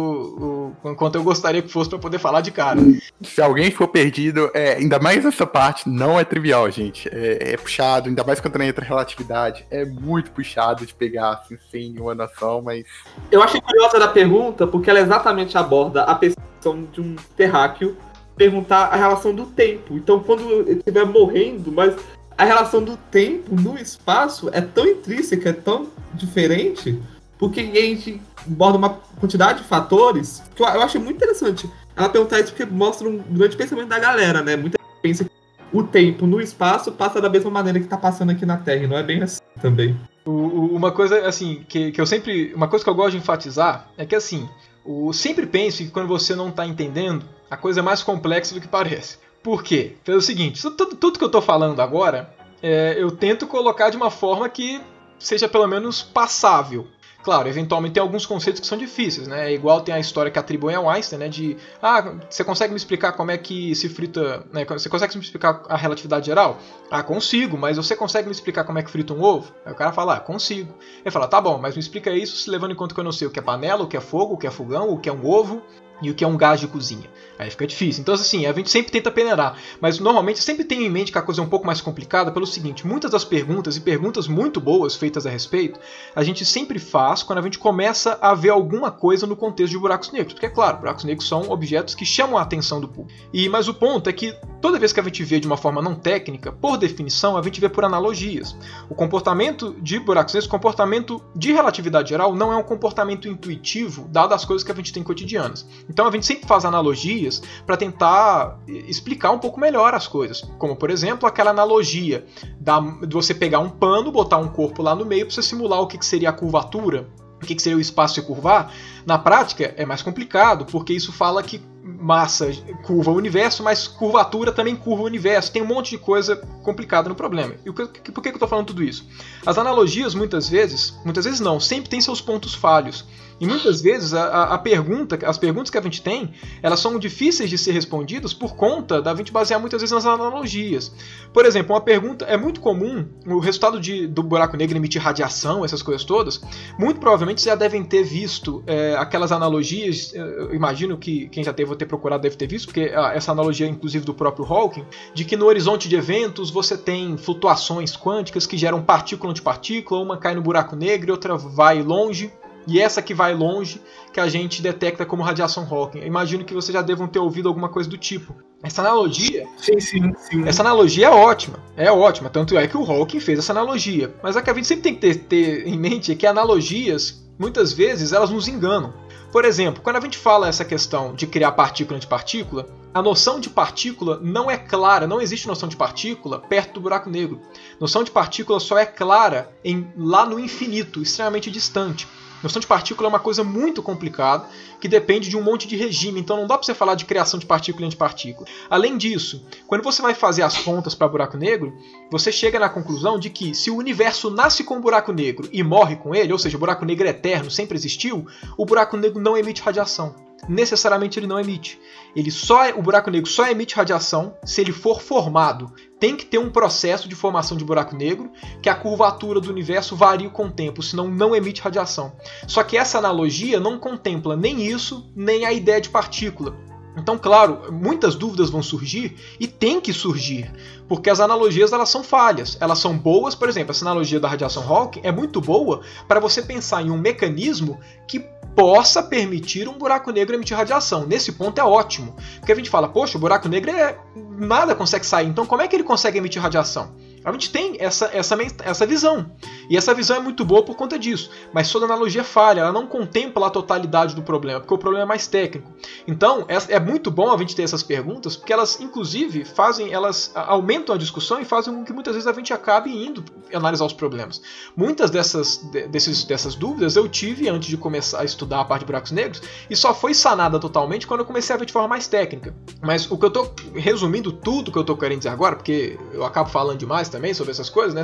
o, quanto eu gostaria que fosse para poder falar de cara. Se alguém for perdido, é, ainda mais essa parte, não é trivial, gente. É, é puxado, ainda mais quando entra relatividade. É muito puxado de pegar assim, sem uma noção, mas. Eu achei curiosa da pergunta porque ela exatamente aborda a percepção de um terráqueo perguntar a relação do tempo. Então, quando ele estiver morrendo, mas a relação do tempo no espaço é tão intrínseca, é tão diferente, porque a gente aborda uma quantidade de fatores que eu, acho muito interessante. Ela perguntar isso porque mostra um grande pensamento da galera, né? Muita gente pensa que o tempo no espaço passa da mesma maneira que tá passando aqui na Terra, e não é bem assim também. Uma coisa assim que, que eu sempre uma coisa que eu gosto de enfatizar é que assim o sempre pense que quando você não está entendendo a coisa é mais complexa do que parece. Por quê? Pelo seguinte tudo, tudo que eu estou falando agora é, eu tento colocar de uma forma que seja pelo menos passável Claro, eventualmente tem alguns conceitos que são difíceis, né? É igual tem a história que atribuem ao Einstein, né? De, ah, você consegue me explicar como é que se frita, né? Você consegue me explicar a relatividade geral? Ah, consigo, mas você consegue me explicar como é que frita um ovo? Aí o cara fala, ah, consigo. Ele fala, tá bom, mas me explica isso levando em conta que eu não sei o que é panela, o que é fogo, o que é fogão, o que é um ovo e o que é um gás de cozinha. Aí fica difícil. Então, assim, a gente sempre tenta peneirar. Mas normalmente sempre tem em mente que a coisa é um pouco mais complicada pelo seguinte: muitas das perguntas, e perguntas muito boas feitas a respeito, a gente sempre faz quando a gente começa a ver alguma coisa no contexto de buracos negros. Porque, é claro, buracos negros são objetos que chamam a atenção do público. E, mas o ponto é que toda vez que a gente vê de uma forma não técnica, por definição, a gente vê por analogias. O comportamento de buracos negros, o comportamento de relatividade geral, não é um comportamento intuitivo, dado as coisas que a gente tem cotidianas. Então a gente sempre faz analogias para tentar explicar um pouco melhor as coisas. Como, por exemplo, aquela analogia da, de você pegar um pano, botar um corpo lá no meio para você simular o que, que seria a curvatura, o que, seria o espaço se curvar. Na prática é mais complicado, porque isso fala que massa curva o universo, mas curvatura também curva o universo. Tem um monte de coisa complicada no problema. E por que, que eu estou falando tudo isso? As analogias, muitas vezes, muitas vezes não, sempre tem seus pontos falhos. E muitas vezes a, a, pergunta, as perguntas que a gente tem, elas são difíceis de ser respondidas por conta da gente basear muitas vezes nas analogias. Por exemplo, uma pergunta é muito comum, o resultado de, do buraco negro emitir radiação, essas coisas todas, muito provavelmente já devem ter visto é, aquelas analogias, eu imagino que quem já teve ou ter procurado deve ter visto, porque ah, essa analogia inclusive do próprio Hawking, de que no horizonte de eventos você tem flutuações quânticas que geram partícula antipartícula, uma cai no buraco negro e outra vai longe. E essa que vai longe, que a gente detecta como radiação Hawking. Eu imagino que vocês já devam ter ouvido alguma coisa do tipo. Essa analogia. Sim, sim, sim. Essa analogia é ótima. É ótima. Tanto é que o Hawking fez essa analogia. Mas a que a gente sempre tem que ter, ter em mente é que analogias, muitas vezes, elas nos enganam. Por exemplo, quando a gente fala essa questão de criar partícula antipartícula, a noção de partícula não é clara, não existe noção de partícula perto do buraco negro. Noção de partícula só é clara em, lá no infinito, extremamente distante. Noção de partícula é uma coisa muito complicada que depende de um monte de regime, então não dá para você falar de criação de partícula e antipartícula. Além disso, quando você vai fazer as contas para buraco negro, você chega na conclusão de que se o universo nasce com um buraco negro e morre com ele, ou seja, o buraco negro é eterno, sempre existiu, o buraco negro não emite radiação necessariamente ele não emite. Ele só é, o buraco negro só emite radiação se ele for formado. Tem que ter um processo de formação de buraco negro que a curvatura do universo varia com o tempo, senão não emite radiação. Só que essa analogia não contempla nem isso, nem a ideia de partícula. Então, claro, muitas dúvidas vão surgir e tem que surgir, porque as analogias elas são falhas. Elas são boas, por exemplo, essa analogia da radiação Hawking é muito boa para você pensar em um mecanismo que possa permitir um buraco negro emitir radiação. Nesse ponto é ótimo, porque a gente fala, poxa, o buraco negro é nada consegue sair, então como é que ele consegue emitir radiação? A gente tem essa, essa, essa visão. E essa visão é muito boa por conta disso. Mas toda analogia falha, ela não contempla a totalidade do problema, porque o problema é mais técnico. Então, é, é muito bom a gente ter essas perguntas, porque elas, inclusive, fazem, elas aumentam a discussão e fazem com que muitas vezes a gente acabe indo analisar os problemas. Muitas dessas, desses, dessas dúvidas eu tive antes de começar a estudar a parte de buracos negros, e só foi sanada totalmente quando eu comecei a ver de forma mais técnica. Mas o que eu estou resumindo tudo que eu estou querendo dizer agora, porque eu acabo falando demais também sobre essas coisas, né?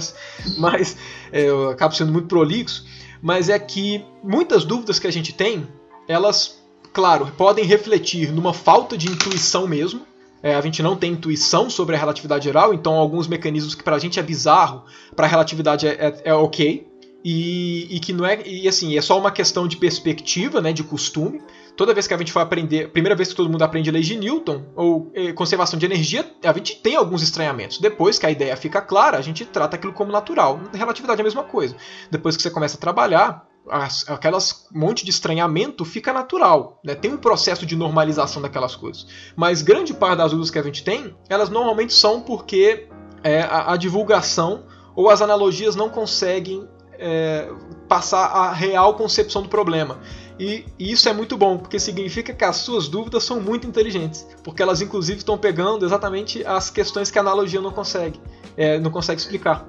Mas é, eu acabo sendo muito prolixo. Mas é que muitas dúvidas que a gente tem, elas, claro, podem refletir numa falta de intuição mesmo. É, a gente não tem intuição sobre a relatividade geral, então alguns mecanismos que pra gente é bizarro, pra relatividade é, é, é ok. E, e, que não é. E assim, é só uma questão de perspectiva, né? De costume toda vez que a gente for aprender, primeira vez que todo mundo aprende leis de Newton ou eh, conservação de energia, a gente tem alguns estranhamentos. Depois que a ideia fica clara, a gente trata aquilo como natural. Relatividade é a mesma coisa. Depois que você começa a trabalhar, as, aquelas monte de estranhamento fica natural, né? Tem um processo de normalização daquelas coisas. Mas grande parte das dúvidas que a gente tem, elas normalmente são porque é, a, a divulgação ou as analogias não conseguem é, passar a real concepção do problema. E, e, isso é muito bom, porque significa que as suas dúvidas são muito inteligentes, porque elas inclusive estão pegando exatamente as questões que a analogia não consegue, é, não consegue explicar.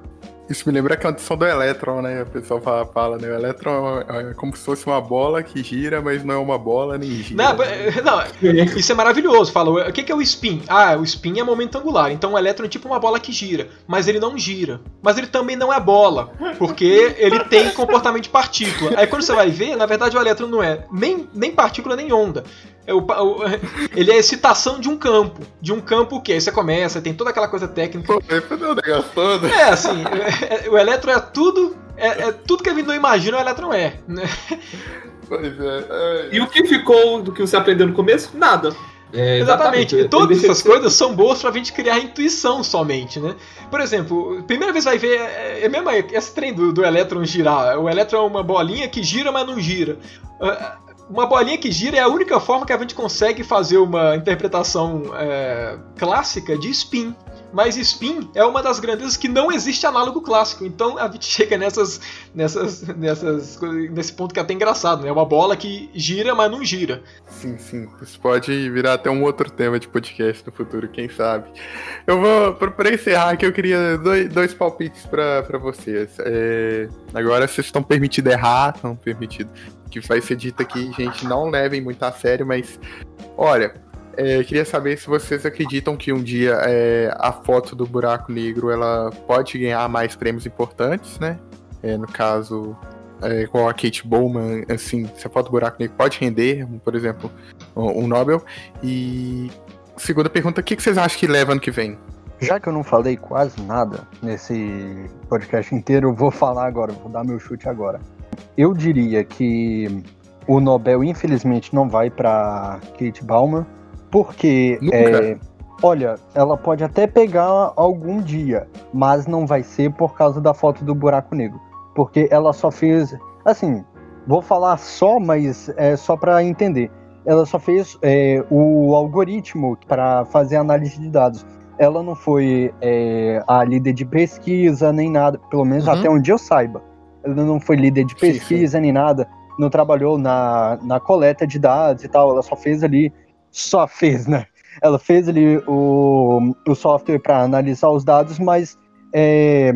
Isso me lembra a canção do Electron, né? O pessoal fala, fala né? O Electron é como se fosse uma bola que gira, mas não é uma bola nem gira. Não, não isso é maravilhoso. Fala, o que é o spin? Ah, o spin é momento angular. Então o elétron é tipo uma bola que gira, mas ele não gira. Mas ele também não é bola, porque ele tem comportamento de partícula. Aí quando você vai ver, na verdade o elétron não é nem, nem partícula nem onda. É o, o, ele é a excitação de um campo. De um campo que aí você começa, tem toda aquela coisa técnica. Pô, o negócio todo. É, assim, é, é, o elétron é tudo. É, é, tudo que a gente não imagina, o elétron é. Né? Pois é. E o que ficou do que você aprendeu no começo? Nada. É, exatamente. exatamente. Todas essas coisas são boas pra gente criar intuição somente, né? Por exemplo, primeira vez vai ver, é, é mesmo esse trem do, do elétron girar. O elétron é uma bolinha que gira, mas não gira. Uma bolinha que gira é a única forma que a gente consegue fazer uma interpretação é, clássica de spin. Mas spin é uma das grandezas que não existe análogo clássico. Então a gente chega nessas, nessas, nessas, nesse ponto que é até engraçado, né? É uma bola que gira, mas não gira. Sim, sim. Isso pode virar até um outro tema de podcast no futuro, quem sabe. Eu vou, para encerrar aqui, eu queria dois, dois palpites para vocês. É, agora vocês estão permitidos errar, estão permitidos que vai ser dito aqui, gente, não levem muito a sério, mas olha, é, queria saber se vocês acreditam que um dia é, a foto do buraco negro ela pode ganhar mais prêmios importantes, né? É, no caso, é, com a Kate Bowman, assim, se a foto do buraco negro pode render, por exemplo, um, um Nobel. E segunda pergunta, o que, que vocês acham que leva ano que vem? Já que eu não falei quase nada nesse podcast inteiro, eu vou falar agora, vou dar meu chute agora. Eu diria que o Nobel, infelizmente, não vai para Kate Bauman, porque, é, olha, ela pode até pegar algum dia, mas não vai ser por causa da foto do buraco negro. Porque ela só fez. Assim, vou falar só, mas é só para entender. Ela só fez é, o algoritmo para fazer análise de dados. Ela não foi é, a líder de pesquisa nem nada, pelo menos uhum. até onde eu saiba não foi líder de pesquisa sim, sim. nem nada, não trabalhou na, na coleta de dados e tal, ela só fez ali, só fez, né? Ela fez ali o, o software para analisar os dados, mas é,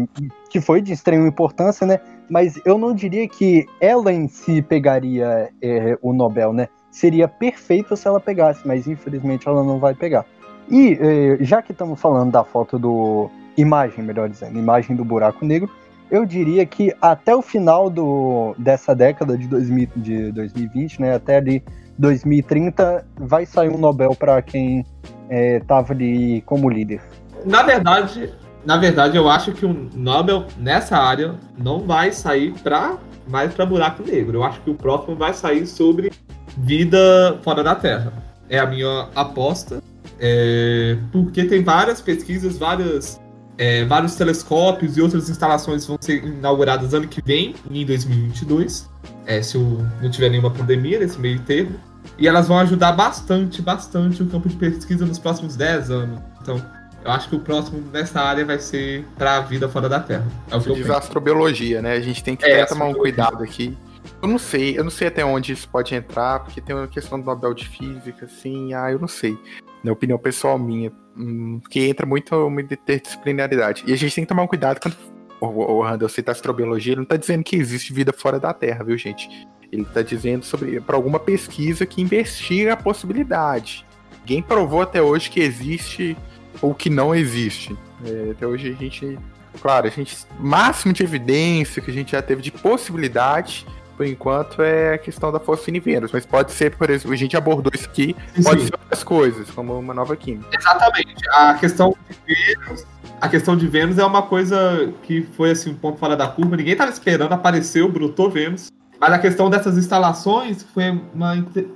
que foi de extrema importância, né? Mas eu não diria que ela em si pegaria é, o Nobel, né? Seria perfeito se ela pegasse, mas infelizmente ela não vai pegar. E é, já que estamos falando da foto do imagem, melhor dizendo, imagem do buraco negro, eu diria que até o final do, dessa década de, 2000, de 2020, né, até ali 2030, vai sair um Nobel para quem estava é, ali como líder. Na verdade, na verdade, eu acho que um Nobel nessa área não vai sair para mais para buraco negro. Eu acho que o próximo vai sair sobre vida fora da Terra. É a minha aposta. É, porque tem várias pesquisas, várias é, vários telescópios e outras instalações vão ser inauguradas ano que vem, em 2022, é, se não tiver nenhuma pandemia nesse meio termo. E elas vão ajudar bastante, bastante o campo de pesquisa nos próximos 10 anos. Então, eu acho que o próximo nessa área vai ser para a vida fora da Terra. É o que diz astrobiologia, né? A gente tem que é, tomar um cuidado aqui. Eu não sei, eu não sei até onde isso pode entrar, porque tem uma questão do Nobel de Física, assim, ah, eu não sei. Na opinião pessoal minha, hum, que entra muito uma interdisciplinaridade. E a gente tem que tomar um cuidado quando o, o Randall cita astrobiologia, ele não está dizendo que existe vida fora da Terra, viu, gente? Ele está dizendo sobre para alguma pesquisa que investiga a possibilidade. Ninguém provou até hoje que existe ou que não existe. É, até hoje a gente, claro, a gente máximo de evidência que a gente já teve de possibilidade por enquanto, é a questão da fosfina Vênus. Mas pode ser, por exemplo, a gente abordou isso aqui, Sim. pode ser outras coisas, como uma nova química. Exatamente. A questão de Vênus. A questão de Vênus é uma coisa que foi assim um ponto fora da curva. Ninguém estava esperando, apareceu, brotou Vênus. Mas a questão dessas instalações foi uma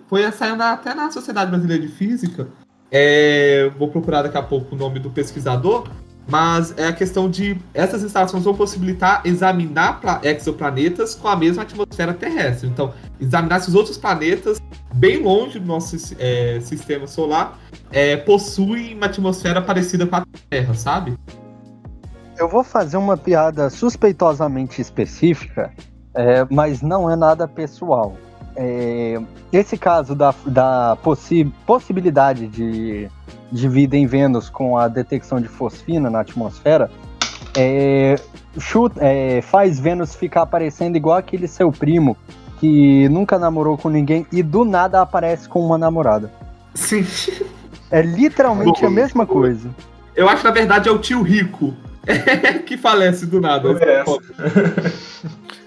foi saindo até na Sociedade Brasileira de Física. É, vou procurar daqui a pouco o nome do pesquisador, mas é a questão de essas instalações vão possibilitar examinar exoplanetas com a mesma atmosfera terrestre. Então, examinar se os outros planetas, bem longe do nosso é, sistema solar, é, possuem uma atmosfera parecida com a Terra, sabe? Eu vou fazer uma piada suspeitosamente específica, é, mas não é nada pessoal. É, esse caso da, da possi possibilidade de, de vida em Vênus com a detecção de fosfina na atmosfera é, chuta, é, faz Vênus ficar parecendo igual aquele seu primo que nunca namorou com ninguém e do nada aparece com uma namorada. Sim. É literalmente Bom, a mesma coisa. Eu acho que na verdade é o tio rico que falece do nada. É.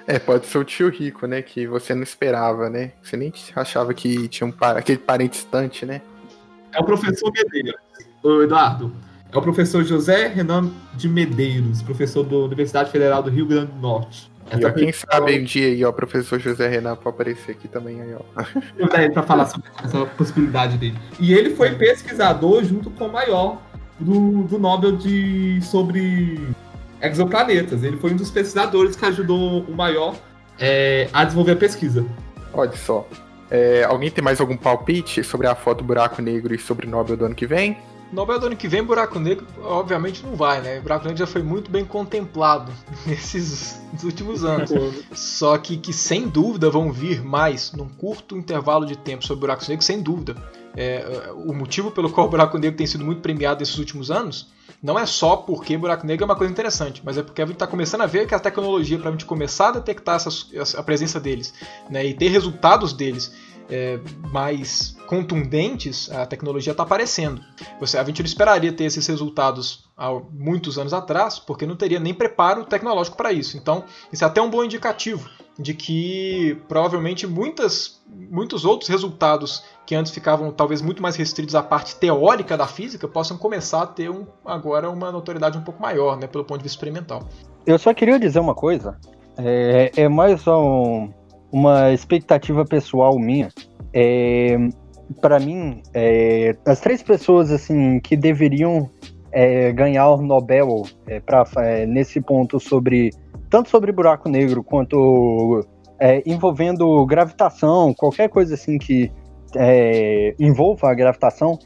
É, pode ser o tio rico, né? Que você não esperava, né? Você nem achava que tinha um par... aquele parente distante, né? É o professor Medeiros, o Eduardo. É o professor José Renan de Medeiros, professor da Universidade Federal do Rio Grande do Norte. E, ó, quem sabe um dia aí, ó, o professor José Renan pode aparecer aqui também aí, ó. pra falar sobre essa possibilidade dele. E ele foi pesquisador junto com o maior do, do Nobel de sobre exoplanetas. Ele foi um dos pesquisadores que ajudou o maior é, a desenvolver a pesquisa. Olha só. É, alguém tem mais algum palpite sobre a foto buraco negro e sobre o Nobel do ano que vem? Nobel do ano que vem, buraco negro, obviamente não vai, né? Buraco negro já foi muito bem contemplado nesses últimos anos. Só que, que sem dúvida vão vir mais num curto intervalo de tempo sobre buracos negros, sem dúvida. É, o motivo pelo qual o buraco negro tem sido muito premiado nesses últimos anos não é só porque buraco negro é uma coisa interessante, mas é porque a gente está começando a ver que a tecnologia para a gente começar a detectar essas, a presença deles né, e ter resultados deles é, mais contundentes, a tecnologia está aparecendo. Você, a gente não esperaria ter esses resultados há muitos anos atrás, porque não teria nem preparo tecnológico para isso. Então, isso é até um bom indicativo de que provavelmente muitas, muitos outros resultados que antes ficavam talvez muito mais restritos à parte teórica da física possam começar a ter um, agora uma notoriedade um pouco maior, né, pelo ponto de vista experimental. Eu só queria dizer uma coisa, é, é mais um, uma expectativa pessoal minha. É, para mim, é, as três pessoas assim que deveriam é, ganhar o Nobel é, pra, é, nesse ponto sobre tanto sobre buraco negro quanto é, envolvendo gravitação, qualquer coisa assim que é, envolva a gravitação,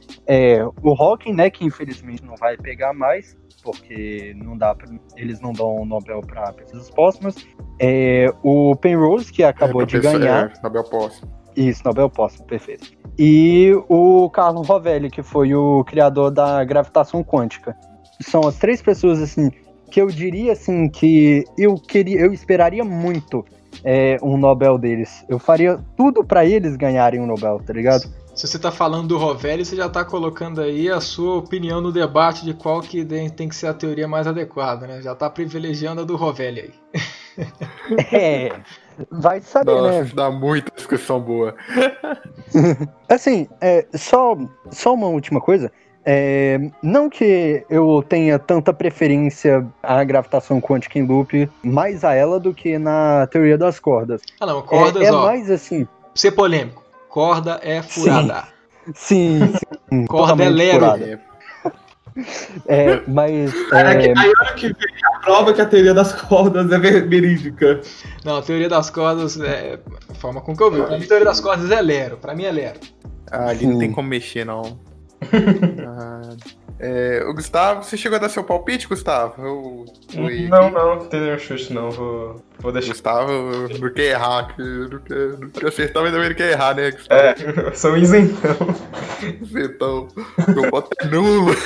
o Hawking, né, que infelizmente não vai pegar mais, porque não dá pra, eles não dão o Nobel para pesquisas póstumas, é, o Penrose, que acabou é, de ganhar. É, Nobel póstumo. Isso, Nobel póstumo, perfeito. E o Carlo Rovelli, que foi o criador da gravitação quântica. São as três pessoas, assim, que eu diria assim que eu queria, eu esperaria muito é, um Nobel deles. Eu faria tudo para eles ganharem um Nobel, tá ligado? Se você tá falando do Rovelli, você já tá colocando aí a sua opinião no debate de qual que tem que ser a teoria mais adequada, né? Já tá privilegiando a do Rovelli aí. É, vai saber, Nossa, né? Dá muita discussão boa. assim, é, só, só uma última coisa. É, não que eu tenha tanta preferência à gravitação quântica em loop mais a ela do que na teoria das cordas. Ah, não, cordas, é, é ó, mais assim. Ser polêmico. Corda é furada. Sim, sim. corda é lero. É, mas. É... Aí ano que vem a prova que a teoria das cordas é verídica. Não, a teoria das cordas é a forma com que eu vi. A teoria das cordas é lero. Pra mim é lero. Ah, ali não tem como mexer, não ah, é, o Gustavo, você chegou a dar seu palpite, Gustavo? Eu, fui... Não, não, não tem nenhum chute, não. Vou, vou deixar. Gustavo, não quer errar, não quer, não quer acertar, mas também quer errar, né, Gustavo? É, eu sou um isentão. Isentão. Meu voto é nulo.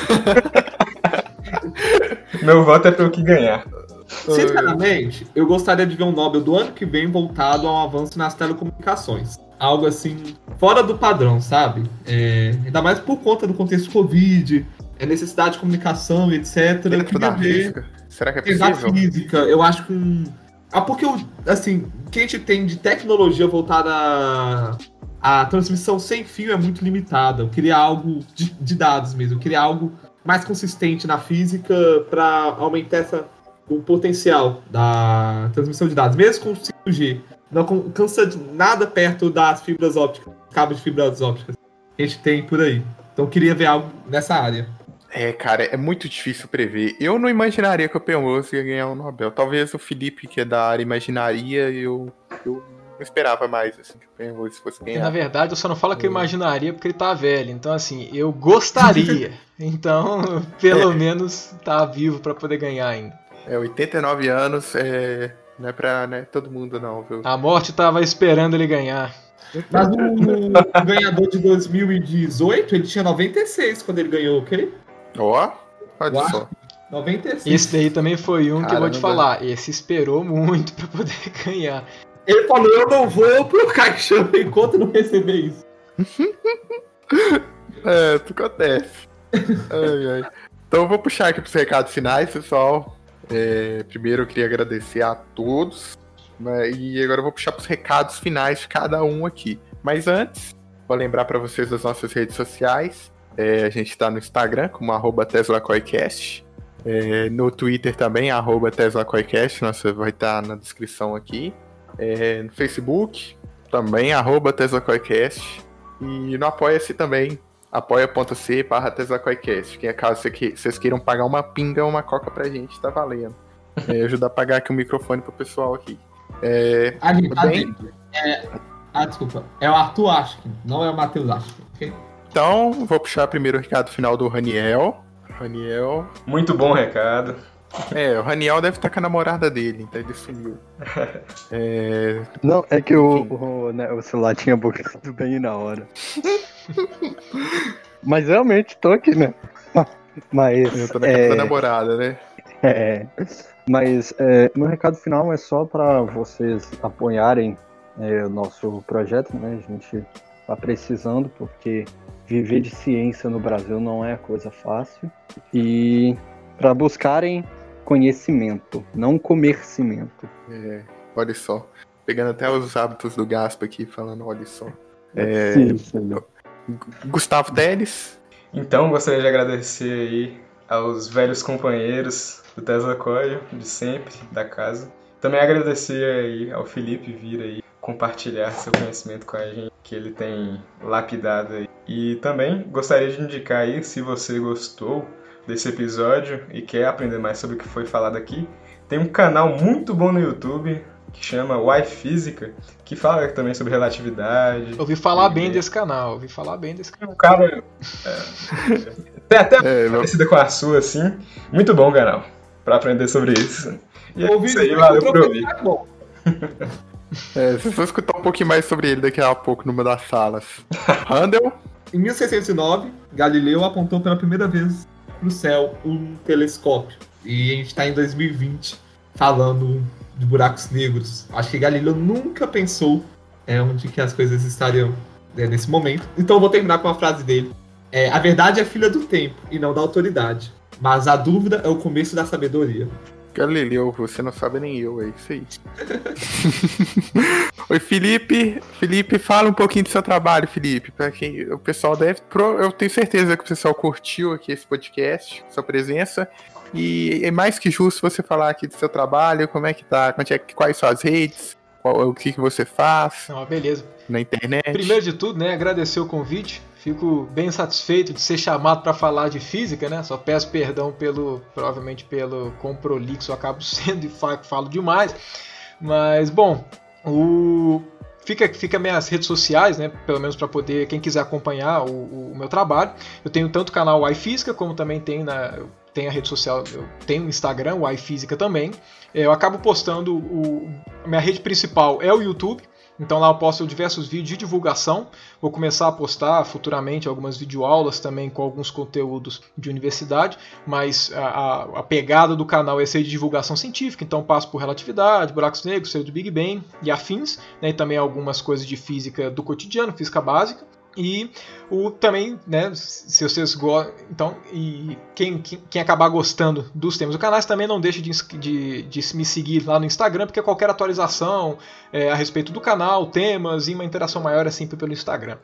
Meu voto é pelo que ganhar. Sinceramente, eu gostaria de ver um Nobel do ano que vem voltado ao avanço nas telecomunicações algo assim fora do padrão, sabe? É, ainda mais por conta do contexto Covid, é necessidade de comunicação, etc. Dentro da física? Será que é possível? Da física, eu acho que um... Ah, porque, assim, o que a gente tem de tecnologia voltada a, a transmissão sem fio é muito limitada. Eu queria algo de, de dados mesmo, eu queria algo mais consistente na física para aumentar essa, o potencial da transmissão de dados, mesmo com 5G não cansa nada perto das fibras ópticas, cabos de fibras ópticas que a gente tem por aí. Então eu queria ver algo nessa área. É, cara, é muito difícil prever. Eu não imaginaria que o Penrose ia ganhar o Nobel. Talvez o Felipe, que é da área, imaginaria, eu, eu não esperava mais assim, que o Penrose fosse Porque, ganhar. na verdade, eu só não falo que eu imaginaria porque ele tá velho. Então, assim, eu gostaria. Então, pelo menos tá vivo pra poder ganhar ainda. É, 89 anos, é, não é pra né, todo mundo não, viu? A morte tava esperando ele ganhar. Mas o, o ganhador de 2018, ele tinha 96 quando ele ganhou, ok? Ó, olha Uau. só. 96. Esse daí também foi um que eu vou te Caramba. falar. Esse esperou muito pra poder ganhar. Ele falou, eu não vou pro caixão enquanto não receber isso. É, tudo acontece. Ai, ai. Então eu vou puxar aqui pros recados finais, pessoal. É, primeiro eu queria agradecer a todos. né, e agora eu vou puxar pros recados finais de cada um aqui. Mas antes, vou lembrar para vocês das nossas redes sociais. É, a gente está no Instagram como arroba TeslaCoicast. É, no Twitter também, arroba TeslaCoicast. Nossa, vai estar na descrição aqui. É, no Facebook, também, arroba TeslaCoicast. E no Apoia-se também, apoia.c barra TeslaCoicast. Que é caso vocês queiram pagar uma pinga ou uma coca pra gente, tá valendo. É, ajudar a pagar aqui o microfone pro pessoal aqui. É, bem? É, ah, desculpa. É o Arthur Ashkin, não é o Matheus Ashkin. ok? Então, vou puxar primeiro o recado final do Raniel. Raniel. Muito bom recado. É, o Raniel deve estar com a namorada dele, então ele sumiu. É, Não, é que o, o, né, o celular tinha bugado bem na hora. Mas realmente tô aqui, né? Mas. eu tô na casa é, da namorada, né? É, mas é, meu recado final é só para vocês apoiarem é, o nosso projeto, né? A gente tá precisando, porque viver de ciência no Brasil não é coisa fácil. E para buscarem conhecimento, não comercimento. É, olha só. Pegando até os hábitos do Gaspa aqui, falando, olha só. É, Sim, sim. Gustavo Teles. Então, gostaria de agradecer aí aos velhos companheiros do Tesla Coil, de sempre, da casa. Também agradecer aí ao Felipe vir aí compartilhar seu conhecimento com a gente, que ele tem lapidado aí. E também gostaria de indicar aí, se você gostou desse episódio e quer aprender mais sobre o que foi falado aqui, tem um canal muito bom no YouTube que chama Why Física, que fala também sobre relatividade. Eu ouvi falar bem E- desse canal, ouvi falar bem desse canal. um cara. É, tem até É, meu- parecida com a sua, assim. Muito bom canal. Pra aprender sobre isso. E é Ouvi isso aí, valeu que o por ouvir. é vocês vão escutar um pouquinho mais sobre ele daqui a pouco numa das salas. Handel. Em 1609, Galileu apontou pela primeira vez pro céu um telescópio. E a gente tá em 2020 falando de buracos negros. Acho que Galileu nunca pensou é, onde que as coisas estariam é, nesse momento. Então eu vou terminar com uma frase dele. É, a verdade é filha do tempo e não da autoridade. Mas a dúvida é o começo da sabedoria. Galileu, você não sabe nem eu, é isso aí. Oi, Felipe. Felipe, fala um pouquinho do seu trabalho, Felipe. Para quem o pessoal deve. Eu tenho certeza que o pessoal curtiu aqui esse podcast, sua presença. E é mais que justo você falar aqui do seu trabalho, como é que tá, é que- quais são as redes, qual- o que, que você faz Não, beleza. na internet. Primeiro de tudo, né, agradecer o convite. Fico bem satisfeito de ser chamado para falar de física, né? Só peço perdão pelo, provavelmente pelo quão prolixo eu acabo sendo e fa- falo demais. Mas bom, o fica fica minhas redes sociais, né? Pelo menos para poder quem quiser acompanhar o, o- meu trabalho. Eu tenho tanto o canal iFísica como também tenho na tenho a rede social, eu tenho o Instagram, o iFísica também. É, Eu acabo postando o minha rede principal é o YouTube. Então lá eu posto diversos vídeos de divulgação. Vou começar a postar futuramente algumas videoaulas também com alguns conteúdos de universidade, mas a, a- pegada do canal é ser de divulgação científica, então passo por relatividade, buracos negros, ser do Big Bang e afins, né, e também algumas coisas de física do cotidiano, física básica. E o também, né, se vocês gostam, então, e quem, quem, quem acabar gostando dos temas do canal, também não deixe de, de, de me seguir lá no Instagram, porque qualquer atualização é, a respeito do canal, temas e uma interação maior é sempre pelo Instagram.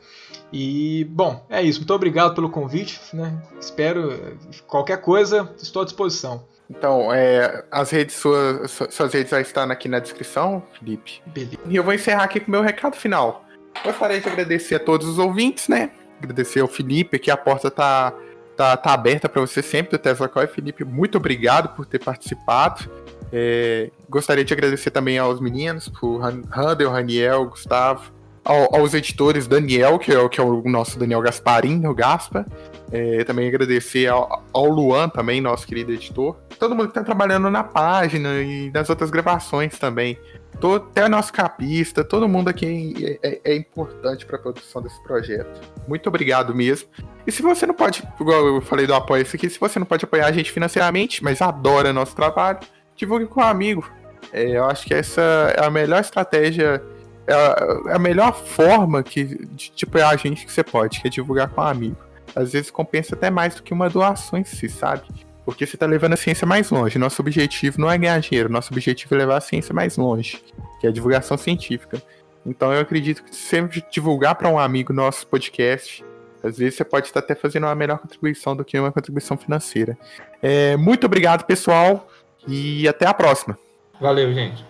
E, bom, é isso. Muito obrigado pelo convite. Né? Espero qualquer coisa, estou à disposição. Então, é, as redes suas, su- suas redes já estão aqui na descrição, Felipe. Beleza. E eu vou encerrar aqui com o meu recado final. Gostaria de agradecer a todos os ouvintes, né? Agradecer ao Felipe, que a porta tá, tá, tá aberta para você sempre do Tesla Coil. Felipe, muito obrigado por ter participado. É, gostaria de agradecer também aos meninos, por Randall, Raniel, Gustavo, ao, aos editores Daniel, que é, que é, o nosso Daniel Gasparim, o Gaspa. É, também agradecer ao, ao, Luan, também, nosso querido editor. Todo mundo que está trabalhando na página e nas outras gravações também. Todo, até nosso capista, todo mundo aqui é, é, é importante para a produção desse projeto. Muito obrigado mesmo. E se você não pode, igual eu falei do apoio aqui, se você não pode apoiar a gente financeiramente, mas adora nosso trabalho, divulgue com um amigo. É, eu acho que essa é a melhor estratégia, é a, é melhor forma que, de, de apoiar a gente que você pode, que é divulgar com um amigo. Às vezes compensa até mais do que uma doação em si, sabe? Porque você está levando a ciência mais longe. Nosso objetivo não é ganhar dinheiro, nosso objetivo é levar a ciência mais longe, que é a divulgação científica. Então eu acredito que sempre divulgar para um amigo nosso podcast, às vezes você pode estar até fazendo uma melhor contribuição do que uma contribuição financeira. É, muito obrigado, pessoal, e até a próxima. Valeu, gente.